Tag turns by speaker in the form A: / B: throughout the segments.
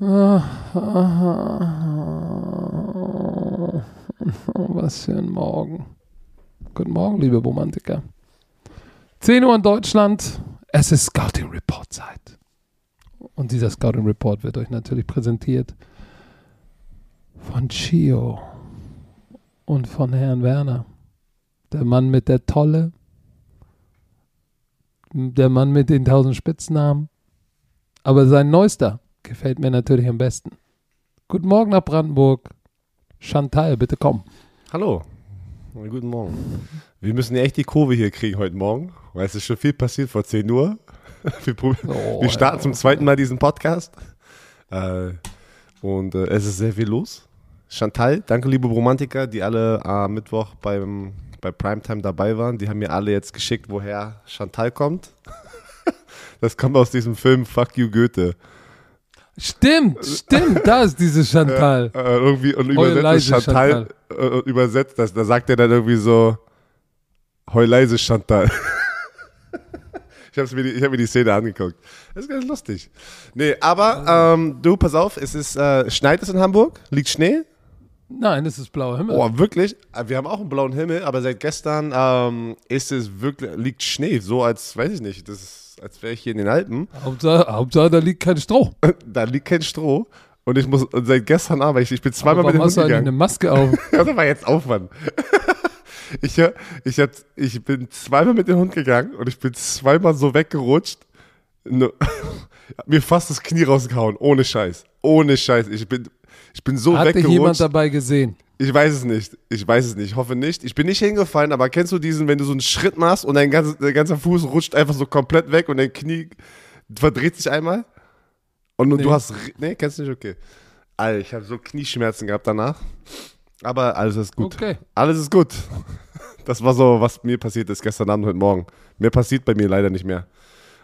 A: Was für ein Morgen. Guten Morgen, liebe Romantiker. 10 Uhr in Deutschland. Es ist Scouting Report Zeit. Und dieser Scouting Report wird euch natürlich präsentiert von Chio und von Herrn Werner. Der Mann mit der Tolle. Der Mann mit den tausend Spitznamen. Aber sein neuester gefällt mir natürlich am besten. Guten Morgen nach Brandenburg. Chantal, bitte komm.
B: Hallo. Guten Morgen. Wir müssen echt die Kurve hier kriegen heute Morgen, weil es ist schon viel passiert vor 10 Uhr. Wir,
A: Oh,
B: wir starten
A: ja.
B: zum zweiten Mal diesen Podcast. Äh, und äh, es ist sehr viel los. Chantal, danke liebe Romantiker, die alle am Mittwoch beim, bei Primetime dabei waren. Die haben mir alle jetzt geschickt, woher Chantal kommt. Das kommt aus diesem Film Fuck You Goethe.
A: Stimmt, stimmt, da ist diese Chantal.
B: Äh, irgendwie und übersetzt das Chantal, äh, übersetzt das, da sagt er dann irgendwie so Heul leise Chantal. ich habe mir, die- ich hab mir die Szene angeguckt. Das ist ganz lustig. Nee, aber ähm, du, pass auf, es ist, äh, schneit es in Hamburg? Liegt Schnee?
A: Nein, das ist blauer Himmel.
B: Oh, wirklich? Äh, Wir haben auch einen blauen Himmel, aber seit gestern ähm, ist es wirklich, liegt Schnee, so als, weiß ich nicht, das ist, als wäre ich hier in den Alpen.
A: Hauptsache, Hauptsache, da liegt kein Stroh.
B: Da liegt kein Stroh. Und ich muss, und seit gestern Abend, ich, ich bin zweimal
A: Warum
B: mit dem
A: hast
B: Hund
A: du eigentlich
B: gegangen.
A: eine Maske auf?
B: Ja, das war jetzt Aufwand. Ich, ich, hab, ich bin zweimal mit dem Hund gegangen und ich bin zweimal so weggerutscht. Ne, hab mir fast das Knie rausgehauen. Ohne Scheiß. Ohne Scheiß. Ich bin, ich bin so
A: jemand
B: weggerutscht.
A: dabei gesehen?
B: Ich weiß es nicht. Ich weiß es nicht. Ich hoffe nicht. Ich bin nicht hingefallen, aber kennst du diesen, wenn du so einen Schritt machst und dein ganzer, dein ganzer Fuß rutscht einfach so komplett weg und dein Knie verdreht sich einmal? Und
A: Nee.
B: du hast. Nee, kennst du nicht? Okay. Alter, ich habe so Knieschmerzen gehabt danach. Aber alles ist gut.
A: Okay.
B: Alles ist gut. Das war so, was mir passiert ist gestern Abend, heute Morgen. Mehr passiert bei mir leider nicht mehr.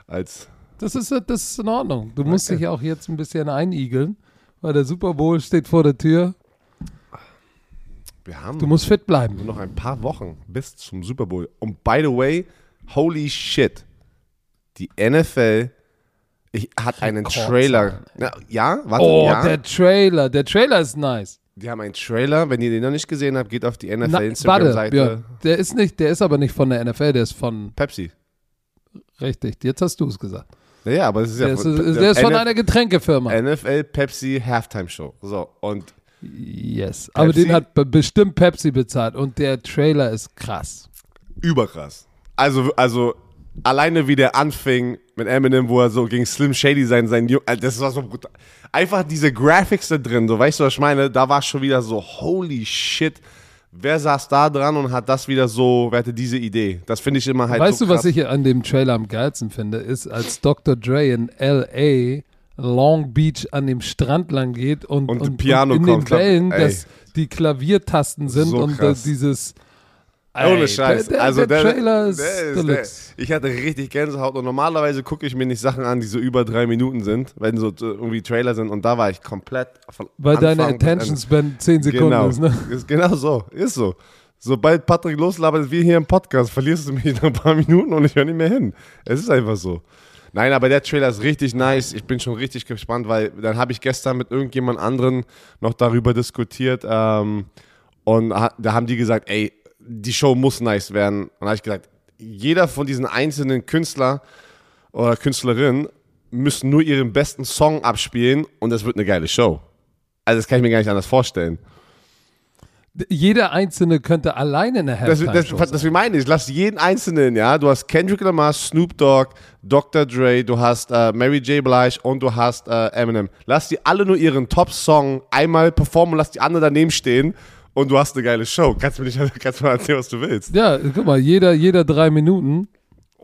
B: Als.
A: Das ist, das ist in Ordnung. Du musst
B: Okay.
A: dich auch jetzt ein bisschen einigeln, weil der Super Bowl steht vor der Tür.
B: Wir haben
A: Du musst fit bleiben.
B: nur noch ein paar Wochen bis zum Super Bowl. Und by the way, holy shit. Die NFL ich, hat einen
A: Rekordzahlen,
B: Trailer. Na, ja, warte,
A: Oh,
B: ja.
A: der Trailer. Der Trailer ist nice.
B: Die haben einen Trailer. Wenn ihr den noch nicht gesehen habt, geht auf die NFL Instagram-Seite.
A: Der ist nicht, der ist aber nicht von der NFL, der ist von,
B: Pepsi.
A: richtig, jetzt hast du es gesagt.
B: Ja, ja, aber es ist ja
A: Der ist,
B: von-
A: der ist von einer Getränkefirma.
B: NFL Pepsi Halftime Show. So, und
A: Yes. Aber
B: Pepsi?
A: den hat be- bestimmt Pepsi bezahlt und der Trailer ist krass.
B: überkrass. Also, also alleine wie der anfing mit Eminem, wo er so gegen Slim Shady sein, sein Ju- Alter, das war so brutal. Einfach diese Graphics da drin, so weißt du, was ich meine? Da war schon wieder so, holy shit. Wer saß da dran und hat das wieder so, wer hatte diese Idee? Das finde ich immer halt
A: weißt
B: so
A: du, was
B: krass.
A: ich an dem Trailer am geilsten finde, ist, als Dr. Dre in L.A. Long Beach an dem Strand lang geht und,
B: Und
A: und, und in
B: kommt,
A: den Wellen, dass die Klaviertasten sind
B: So
A: und äh, dieses
B: Ohne
A: Ey,
B: Scheiß.
A: Der, der,
B: also
A: der, Trailer ist,
B: der ist der, ich hatte richtig Gänsehaut und normalerweise gucke ich mir nicht Sachen an, die so über drei Minuten sind, wenn so irgendwie Trailer sind und da war ich komplett von
A: Weil deine
B: Anfang bis
A: Attention. Span 10 Sekunden
B: genau.
A: ist, ne?
B: Ist genau so, ist so. Sobald Patrick loslabert, wie hier im Podcast, verlierst du mich nach ein paar Minuten und ich höre nicht mehr hin. Es ist einfach so. Nein, aber der Trailer ist richtig nice. Ich bin schon richtig gespannt, weil dann habe ich gestern mit irgendjemand anderen noch darüber diskutiert ähm, und da haben die gesagt, ey, die Show muss nice werden. Und da habe ich gesagt, jeder von diesen einzelnen Künstler oder Künstlerinnen müssen nur ihren besten Song abspielen und es wird eine geile Show. Also das kann ich mir gar nicht anders vorstellen.
A: Jeder Einzelne könnte alleine eine
B: Das,
A: Halftime
B: das, das, das meine ich. Lass jeden Einzelnen, ja. Du hast Kendrick Lamar, Snoop Dogg, Dr. Dre, du hast äh, Mary J. Blige und du hast äh, Eminem. Lass die alle nur ihren Top-Song einmal performen und lass die anderen daneben stehen und du hast eine geile Show. Kannst du mir, nicht, kannst mir erzählen, was du willst.
A: Ja, guck mal, jeder, jeder drei Minuten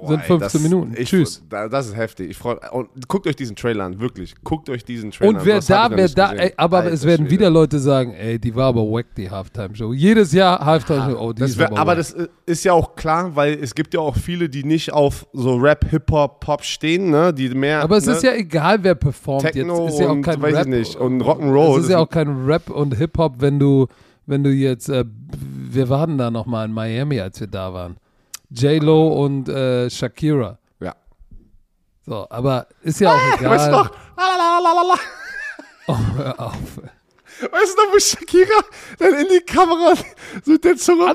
A: sind
B: ey,
A: 15
B: das-
A: Minuten.
B: Ich,
A: Tschüss.
B: Da, das ist heftig. Ich freu, und guckt euch diesen Trailer an, wirklich. Guckt euch diesen Trailer an.
A: Und wer da, wer da, ey, aber
B: Alter
A: es werden
B: Schwede.
A: wieder Leute sagen, ey, die war aber wack, die Halftime-Show. Jedes Jahr Halftime-Show, oh, die
B: Das wär,
A: aber,
B: aber das äh, ist ja auch klar, weil es gibt ja auch viele, die nicht auf so Rap, Hip-Hop, Pop stehen, ne? Die mehr.
A: aber es
B: ne?
A: ist ja egal, wer performt
B: Techno
A: jetzt. Ist ja auch
B: und
A: kein
B: weiß
A: Rap.
B: ich nicht und Rock'n'Roll.
A: Es ist ja auch kein Rap und Hip-Hop, wenn du, wenn du jetzt, äh, wir waren da nochmal in Miami, als wir da waren. J-Lo und äh, Shakira.
B: ja.
A: So, aber ist ja auch
B: Weißt du
A: egal.
B: noch? Lalalala.
A: Oh, hör auf.
B: Weißt du noch, wo Shakira dann in die Kamera so mit der Zunge.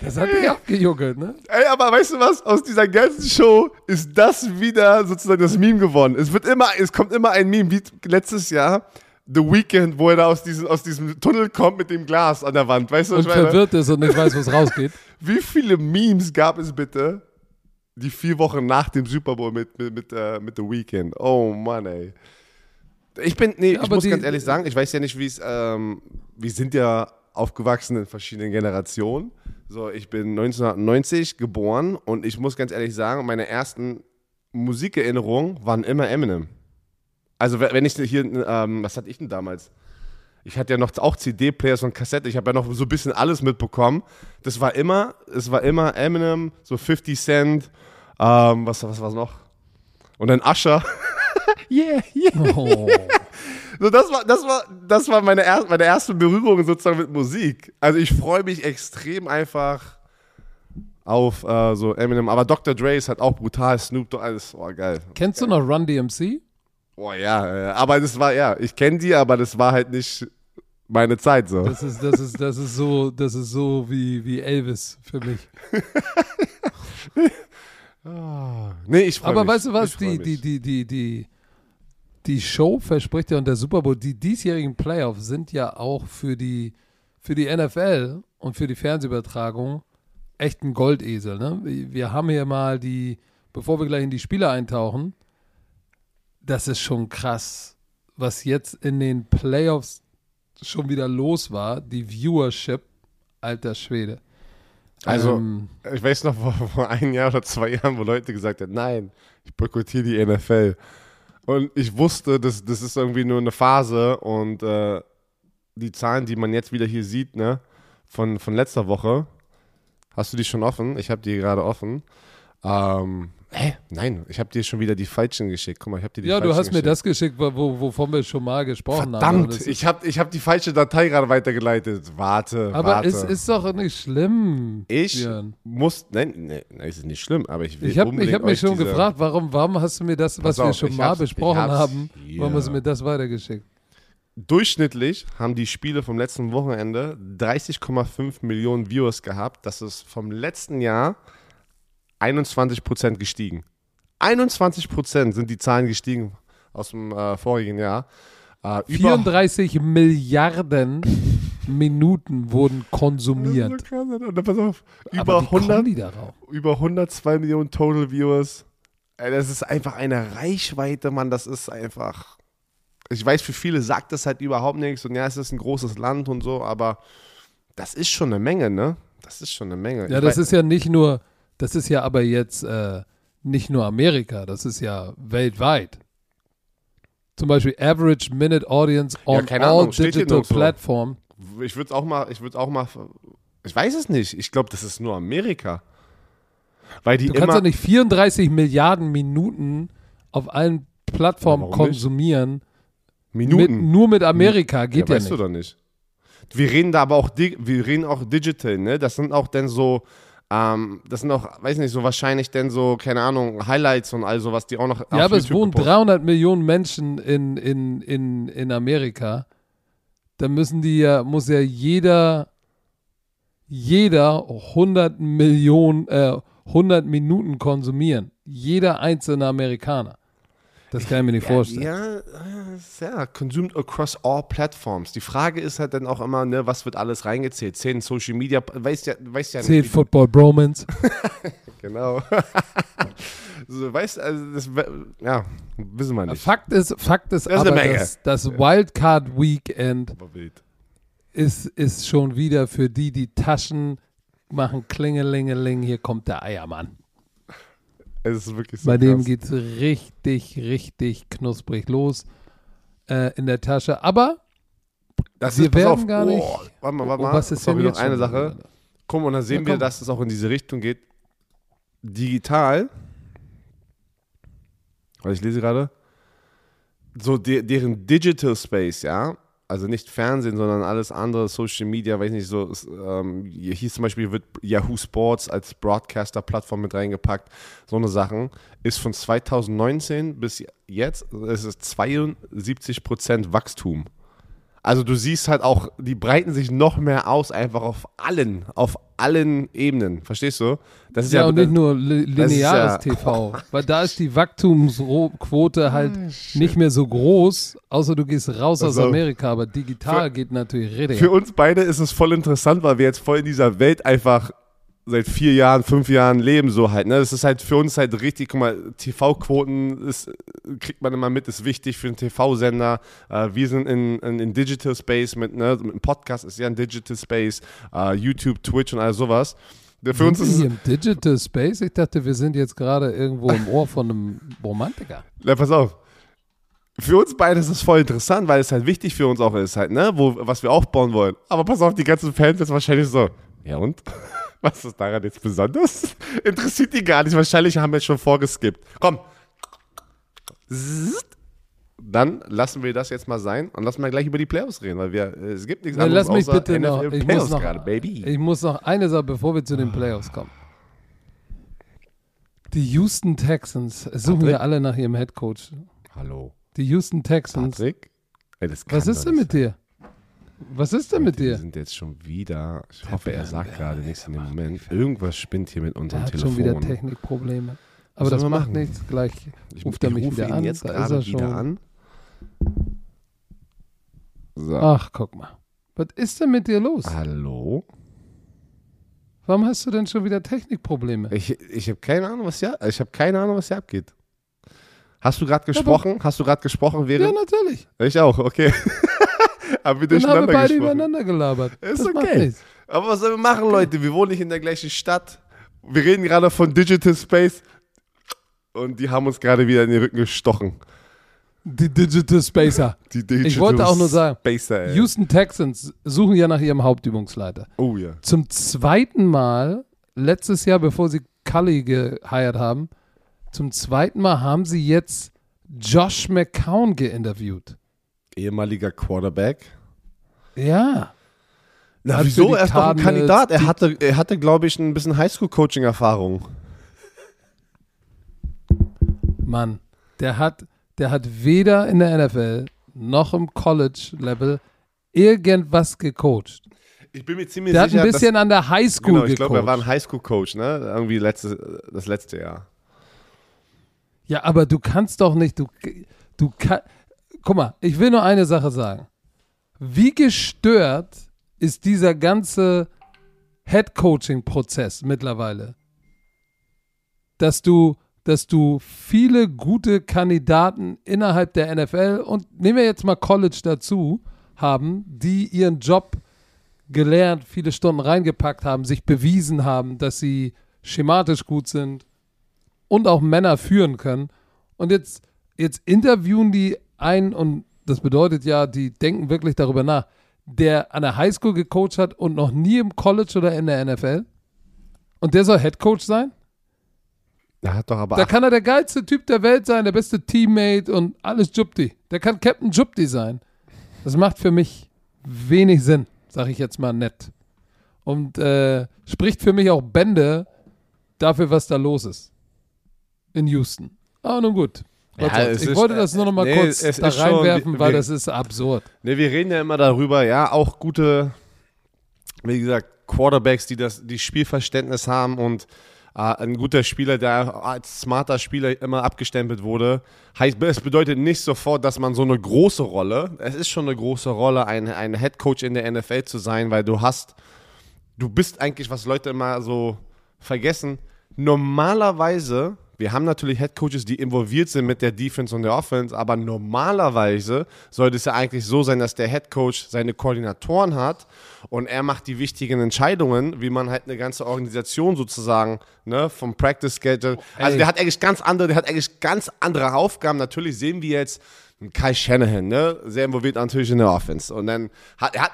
A: Das hat dich abgejuckelt, ne?
B: Ey, aber weißt du was? Aus dieser ganzen Show ist das wieder sozusagen das Meme geworden. Es wird immer, es kommt immer ein Meme, wie letztes Jahr, The Weeknd, wo er da aus diesem, aus diesem Tunnel kommt mit dem Glas an der Wand. Weißt du, was
A: Und verwirrt ist und nicht weiß, wo es rausgeht.
B: Wie viele Memes gab es bitte die vier Wochen nach dem Super Bowl mit, mit, mit, äh, mit The Weeknd? Oh Mann, ey. Ich bin, nee,
A: Ja,
B: ich muss
A: die-
B: ganz ehrlich sagen, ich weiß ja nicht, wie es, ähm, wir sind ja aufgewachsen in verschiedenen Generationen. So, ich bin 1990 geboren und ich muss ganz ehrlich sagen, meine ersten Musikerinnerungen waren immer Eminem. Also, wenn ich hier, ähm, was hatte ich denn damals? Ich hatte ja noch auch CD-Players und Kassette. Ich habe ja noch so ein bisschen alles mitbekommen. Das war immer, es war immer Eminem, so 50 Cent, ähm, was, was war's noch? Und dann Usher. yeah, yeah.
A: Oh.
B: So, das war, das war, das war meine, er, meine erste Berührung sozusagen mit Musik. Also ich freue mich extrem einfach auf äh, so Eminem. Aber Dr. Dre ist halt auch brutal, Snoop Dogg, alles, oh geil.
A: Kennst du noch Run DMC?
B: Oh ja, äh, aber das war, ja, ich kenne die, aber das war halt nicht meine Zeit so.
A: Das ist, das ist, das ist so, das ist so wie, wie Elvis für mich.
B: Nee, ich freue
A: Aber
B: mich.
A: weißt du was, die, die, die, die, die, die Show verspricht ja und der Super Bowl, die diesjährigen Playoffs sind ja auch für die, für die NFL und für die Fernsehübertragung echt ein Goldesel. Ne? Wir haben hier mal die, bevor wir gleich in die Spiele eintauchen, das ist schon krass, was jetzt in den Playoffs schon wieder los war, die Viewership, alter Schwede.
B: Also,
A: Ähm,
B: ich weiß noch vor, vor einem Jahr oder zwei Jahren, wo Leute gesagt haben, nein, ich boykottiere die NFL. Und ich wusste, das, das ist irgendwie nur eine Phase und äh, die Zahlen, die man jetzt wieder hier sieht, ne, von, von letzter Woche, hast du die schon offen? Ich habe die gerade offen. Ähm, hä? Nein, ich habe dir schon wieder die falschen geschickt. Guck mal, ich habe dir die
A: ja, du
B: falschen
A: hast mir
B: geschickt.
A: das geschickt, wo, wo- wovon wir schon mal gesprochen haben.
B: Verdammt,
A: das ist-
B: ich habe ich hab die falsche Datei gerade weitergeleitet. Warte,
A: Aber
B: warte.
A: es ist doch nicht schlimm.
B: Ich
A: Björn.
B: muss, nein, nein, nein, es ist nicht schlimm, aber ich will
A: Ich habe hab mich schon
B: diese-
A: gefragt, warum, warum hast du mir das, was
B: Pass
A: wir
B: auf,
A: schon mal besprochen haben,
B: hier.
A: warum hast du mir das weitergeschickt?
B: Durchschnittlich haben die Spiele vom letzten Wochenende 30,5 Millionen Viewers gehabt. Das ist vom letzten Jahr 21 Prozent gestiegen. 21 Prozent sind die Zahlen gestiegen aus dem äh, vorigen Jahr. Äh, über-
A: 34 Milliarden Minuten wurden konsumiert.
B: So. Und dann pass auf, über
A: wie kommen
B: 100,
A: die darauf?
B: über 102 Millionen Total Viewers. Ey, das ist einfach eine Reichweite, Mann. Das ist einfach. Ich weiß, für viele sagt das halt überhaupt nichts und ja, es ist ein großes Land und so, aber das ist schon eine Menge, ne? Das ist schon eine Menge.
A: Ja,
B: Ich
A: das ist ja nicht nur, das ist ja aber jetzt äh, nicht nur Amerika, das ist ja weltweit. Zum Beispiel Average Minute Audience on
B: keine
A: all
B: Ahnung,
A: digital platform.
B: Ich würde auch mal, ich würde auch mal, ich weiß es nicht. Ich glaube, das ist nur Amerika. Weil die
A: Du kannst ja nicht 34 Milliarden Minuten auf allen Plattformen konsumieren. Mit,
B: Minuten.
A: nur mit Amerika geht
B: ja,
A: ja,
B: weißt
A: nicht.
B: du doch nicht. Wir reden da aber auch, wir reden auch digital, ne? Das sind auch dann so, ähm, das sind auch, weiß nicht, so wahrscheinlich dann so, keine Ahnung, Highlights und all sowas, die auch noch.
A: Ja, aber es
B: YouTube
A: wohnen
B: gepostet-
A: 300 Millionen Menschen in, in, in, in Amerika. Da müssen die ja, muss ja jeder, jeder 100 Millionen, äh, 100 Minuten konsumieren. Jeder einzelne Amerikaner. Das kann ich mir nicht vorstellen.
B: Ja, ja, consumed across all platforms. Die Frage ist halt dann auch immer, ne, was wird alles reingezählt? Zehn Social Media, weißt ja, weißt ja wie-
A: Football Bromance.
B: Genau. so, weißt also das, ja, wissen wir nicht.
A: Fakt ist, Fakt ist
B: Das ist
A: aber, dass das Wildcard Weekend ist, ist schon wieder für die, die Taschen machen Klingelingeling, hier kommt der Eiermann.
B: Es ist wirklich so
A: Bei dem geht es richtig, richtig knusprig los äh, in der Tasche. Aber
B: Das
A: wir
B: ist,
A: werden
B: auf,
A: gar nicht-
B: Oh, warte mal, warte
A: oh,
B: mal.
A: was ist
B: Sorry,
A: denn
B: noch eine Sache. mal, und dann sehen
A: Ja,
B: wir,
A: komm.
B: dass es auch in diese Richtung geht. Digital. Weil ich lese gerade. So, de deren Digital Space, ja, also nicht Fernsehen, sondern alles andere, Social Media, weiß nicht, so, ähm, hier zum Beispiel wird Yahoo Sports als Broadcaster-Plattform mit reingepackt, so eine Sachen, ist von 2019 bis jetzt, es ist 72% Wachstum. Also du siehst halt auch, die breiten sich noch mehr aus, einfach auf allen, auf allen Ebenen. Verstehst du?
A: Das ist ja, ja und nicht nur li lineares ja TV, weil da ist die Wachstumsquote halt oh, nicht mehr so groß, außer du gehst raus also, aus Amerika, aber digital für, geht natürlich richtig.
B: Für uns beide ist es voll interessant, weil wir jetzt voll in dieser Welt einfach seit vier Jahren, fünf Jahren leben so halt. Ne? Das ist halt für uns halt richtig, guck mal, TV-Quoten kriegt man immer mit, ist wichtig für einen TV-Sender. Äh, wir sind in, in, in, Digital Space mit, ne, mit einem Podcast ist ja ein Digital Space, äh, YouTube, Twitch und all sowas.
A: Für sind uns ist im Digital Space? Ich dachte, wir sind jetzt gerade irgendwo im Ohr von einem Romantiker.
B: Na, pass auf. Für uns beide ist es voll interessant, weil es halt wichtig für uns auch ist, halt, ne, wo, was wir aufbauen wollen. Aber pass auf, die ganzen Fans jetzt wahrscheinlich so. Ja und? Was ist daran jetzt besonders? Interessiert die gar nicht. Wahrscheinlich haben wir schon vorgeskippt. Komm. Dann lassen wir das jetzt mal sein und lassen wir gleich über die Playoffs reden, weil wir, es gibt nichts
A: anderes lass mich außer bitte noch, ich Playoffs muss noch, gerade, Baby. Ich muss noch eine Sache, bevor wir zu den Playoffs kommen. Die Houston Texans suchen ja alle nach ihrem Headcoach.
B: Hallo.
A: Die Houston Texans. Patrick? Ey, was ist denn mit dir? Was ist denn mit dir?
B: Wir sind jetzt schon wieder. Ich hoffe, er sagt gerade nichts in dem Moment. Irgendwas spinnt hier mit unserem
A: er hat
B: Telefon.
A: schon wieder Technikprobleme. Aber das macht machen? nichts. Gleich ich, ruft er mich
B: rufe
A: wieder
B: ihn
A: an.
B: jetzt da gerade wieder an.
A: So. Ach, guck mal. Was ist denn mit dir los?
B: Hallo?
A: Warum hast du denn schon wieder Technikprobleme?
B: Ich, ich habe keine Ahnung, was hier, ich habe keine Ahnung, was hier abgeht. Hast du gerade gesprochen? Ja, Hast du gerade gesprochen während?
A: Ja, natürlich.
B: Ich auch, okay.
A: haben wir durcheinander haben wir beide gesprochen. übereinander gelabert.
B: Ist das okay. Aber was sollen wir machen, Leute? Wir wohnen nicht in der gleichen Stadt. Wir reden gerade von Digital Space und die haben uns gerade wieder in den Rücken gestochen.
A: Die Digital Spacer.
B: Die Digital
A: ich wollte auch nur sagen,
B: Spacer,
A: Houston Texans suchen ja nach ihrem Hauptübungsleiter.
B: Oh ja.
A: Zum zweiten Mal, letztes Jahr, bevor sie Cully geheiert haben, zum zweiten Mal haben sie jetzt Josh McCown geinterviewt
B: ehemaliger Quarterback.
A: Ja.
B: Na, wieso? Er ist doch ein Kandidat. Er hatte, er hatte glaube ich, ein bisschen Highschool-Coaching-Erfahrung.
A: Mann, der hat, der hat weder in der NFL noch im College-Level irgendwas gecoacht.
B: Ich bin mir ziemlich
A: der
B: sicher.
A: Der hat ein bisschen dass, an der Highschool genau,
B: ich glaube, er war ein Highschool-Coach, ne? Irgendwie letzte, das letzte Jahr.
A: Ja, aber du kannst doch nicht, du, du kannst, guck mal, ich will nur eine Sache sagen. Wie gestört ist dieser ganze Head-Coaching-Prozess mittlerweile? Dass du, dass du viele gute Kandidaten innerhalb der NFL und nehmen wir jetzt mal College dazu, haben, die ihren Job gelernt, viele Stunden reingepackt haben, sich bewiesen haben, dass sie schematisch gut sind und auch Männer führen können. Und jetzt, jetzt interviewen die ein und das bedeutet ja, die denken wirklich darüber nach, der an der Highschool gecoacht hat und noch nie im College oder in der NFL und der soll Headcoach sein?
B: Der hat doch aber
A: da kann er der geilste Typ der Welt sein, der beste Teammate und alles Jupti. Der kann Captain Jupti sein. Das macht für mich wenig Sinn, sage ich jetzt mal nett. Und äh, spricht für mich auch Bände dafür, was da los ist. In Houston. Ah, nun gut. Ja, ich wollte das nur noch mal nee, kurz da reinwerfen, schon, weil wir, das ist absurd.
B: Nee, wir reden ja immer darüber, ja, auch gute, wie gesagt, Quarterbacks, die das die Spielverständnis haben und äh, ein guter Spieler, der als smarter Spieler immer abgestempelt wurde, heißt, es bedeutet nicht sofort, dass man so eine große Rolle, es ist schon eine große Rolle, ein, ein Head Coach in der NFL zu sein, weil du hast, du bist eigentlich, was Leute immer so vergessen, normalerweise wir haben natürlich Headcoaches, die involviert sind mit der Defense und der Offense, aber normalerweise sollte es ja eigentlich so sein, dass der Headcoach seine Koordinatoren hat und er macht die wichtigen Entscheidungen, wie man halt eine ganze Organisation sozusagen, ne, vom Practice Schedule. Also Ey. der hat eigentlich ganz andere, der hat eigentlich ganz andere Aufgaben. Natürlich sehen wir jetzt Kai Shanahan, ne, sehr involviert natürlich in der Offense. Und dann hat er hat,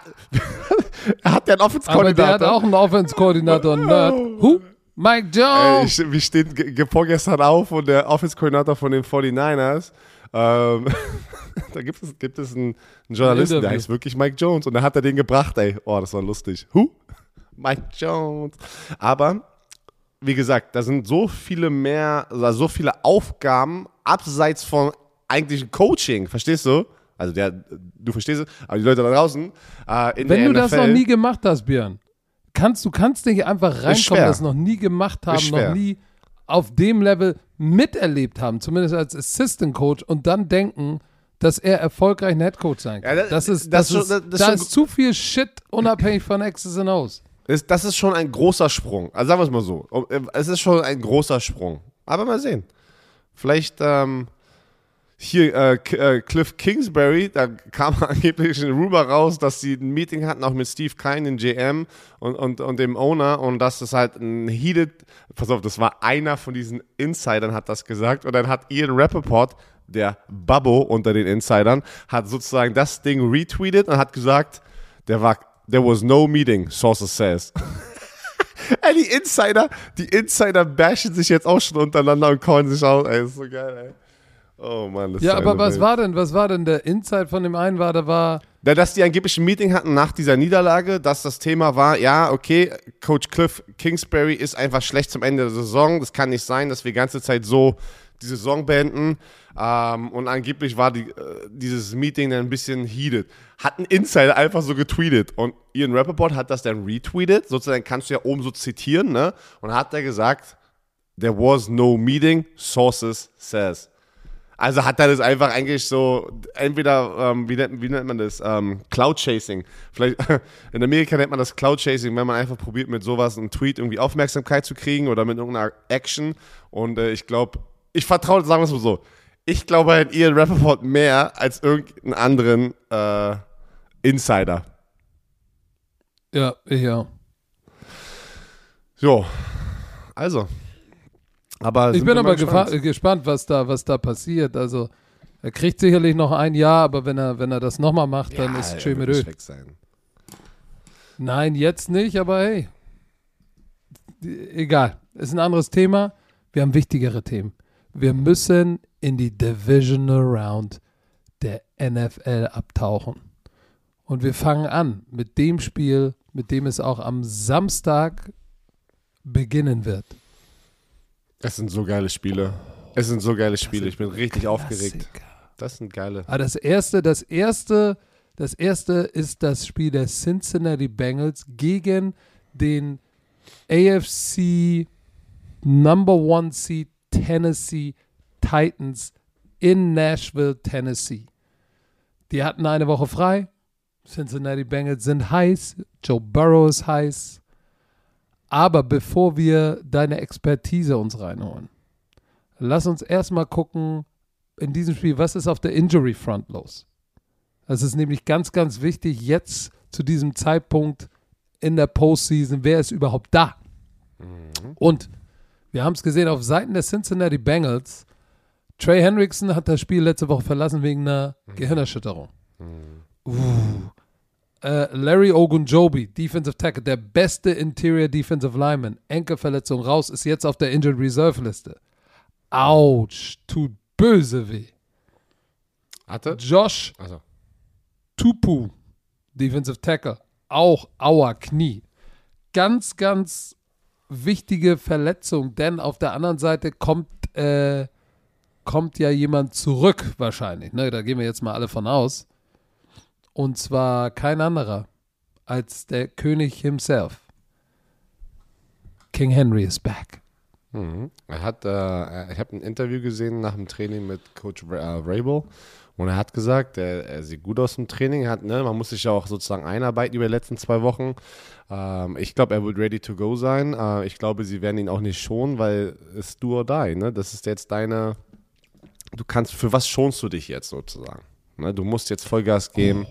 B: er hat ja einen Offense-Koordinator.
A: Aber der hat auch einen Offense-Koordinator, Nerd. Who? Mike Jones!
B: Ey, wir stehen vorgestern auf und der Office-Koordinator von den 49ers, ähm, da gibt es, gibt es einen, einen Journalisten, der heißt wirklich Mike Jones. Und da hat er den gebracht, ey. Oh, das war lustig. Who? Mike Jones. Aber, wie gesagt, da sind so viele mehr, also so viele Aufgaben abseits von eigentlichen Coaching. Verstehst du? Also der, du verstehst es, aber die Leute da draußen äh,
A: Wenn du das
B: NFL,
A: noch nie gemacht hast, Björn, kannst du kannst nicht einfach reinkommen, das noch nie gemacht haben, noch nie auf dem Level miterlebt haben, zumindest als Assistant Coach und dann denken, dass er erfolgreich ein Head Coach sein kann.
B: Ja, das-
A: das, ist,
B: das
A: das,
B: schon-
A: ist,
B: das ist
A: da
B: schon
A: ist zu viel Shit unabhängig von X's und O's.
B: ist, das ist schon ein großer Sprung. Also sagen wir es mal so. Es ist schon ein großer Sprung. Aber mal sehen. Vielleicht ähm, hier äh, äh, Cliff Kingsbury, da kam angeblich ein Rumor raus, dass sie ein Meeting hatten, auch mit Steve Kine, dem GM und, und, und dem Owner und dass das halt ein heated, pass auf, das war einer von diesen Insidern hat das gesagt und dann hat Ian Rappaport, der Babbo unter den Insidern, hat sozusagen das Ding retweetet und hat gesagt, der war, there was no meeting, sources says. Ey, die Insider, die Insider bashen sich jetzt auch schon untereinander und callen sich aus. Ey, ist so geil, ey. Oh Mann, das
A: Ja,
B: ist
A: aber was
B: Welt.
A: war denn, was war denn der Insight von dem einen war, da war,
B: Ja, dass die angeblich ein Meeting hatten nach dieser Niederlage, dass das Thema war, ja, okay, Coach Cliff Kingsbury ist einfach schlecht zum Ende der Saison. Das kann nicht sein, dass wir die ganze Zeit so die Saison beenden. Ähm, und angeblich war die, äh, dieses Meeting dann ein bisschen heated. Hat ein Insider einfach so getweetet. Und Ian Rappaport hat das dann retweetet. Sozusagen kannst du ja oben so zitieren, ne? Und hat er gesagt, there was no meeting, sources says. Also hat er das einfach eigentlich so, entweder, ähm, wie, nennt, wie nennt man das? Ähm, Cloud Chasing. Vielleicht, in Amerika nennt man das Cloud Chasing, wenn man einfach probiert, mit sowas einen Tweet irgendwie Aufmerksamkeit zu kriegen oder mit irgendeiner Action. Und äh, ich glaube, ich vertraue, sagen wir es mal so, ich glaube an Ian Rappaport mehr als irgendeinen anderen äh, Insider.
A: ja, ich ja.
B: So, also. Aber
A: Ich bin aber
B: gespannt.
A: was da, was da passiert. Also, er kriegt sicherlich noch ein Jahr, aber wenn er, wenn er das nochmal macht, dann
B: Ja,
A: ist schön mit
B: weg sein.
A: Nein, jetzt nicht, aber hey. Egal. Ist ein anderes Thema. Wir haben wichtigere Themen. Wir müssen in die Divisional Round der NFL abtauchen. Und wir fangen an mit dem Spiel, mit dem es auch am Samstag beginnen wird.
B: Es sind so geile Spiele. Es sind so geile Spiele. Ich bin richtig aufgeregt.
A: Klassiker.
B: Das sind geile.
A: Aber das erste, das erste, das erste ist das Spiel der Cincinnati Bengals gegen den AFC Number One Seed Tennessee Titans in Nashville, Tennessee. Die hatten eine Woche frei. Cincinnati Bengals sind heiß. Joe Burrow ist heiß. Aber bevor wir deine Expertise uns reinholen, lass uns erstmal gucken, in diesem Spiel, was ist auf der Injury Front los? Das ist nämlich ganz, ganz wichtig, jetzt zu diesem Zeitpunkt in der Postseason, wer ist überhaupt da? Und wir haben es gesehen auf Seiten der Cincinnati Bengals. Trey Hendrickson hat das Spiel letzte Woche verlassen wegen einer Gehirnerschütterung. Uh. Äh, Larry Ogunjobi, Defensive Tackle, der beste Interior Defensive Lineman, Enkelverletzung raus, ist jetzt auf der Injured Reserve Liste. Autsch, tut böse weh.
B: Hatte?
A: Josh
B: Also.
A: Tupu, Defensive Tackle, auch Aua, Knie. Ganz, ganz wichtige Verletzung, denn auf der anderen Seite kommt, äh, kommt ja jemand zurück wahrscheinlich. Ne? Da gehen wir jetzt mal alle von aus. Und zwar kein anderer als der König himself. King Henry is back.
B: Mhm. Er hat, äh, ich habe ein Interview gesehen nach dem Training mit Coach äh, Rabel und er hat gesagt, er, er sieht gut aus im Training. Hat, ne, man muss sich ja auch sozusagen einarbeiten über die letzten zwei Wochen. Ähm, ich glaube, er wird ready to go sein. Äh, ich glaube, sie werden ihn auch nicht schonen, weil es do or die. Ne? Das ist jetzt deine. Du kannst, für was schonst du dich jetzt sozusagen? Ne? Du musst jetzt Vollgas geben.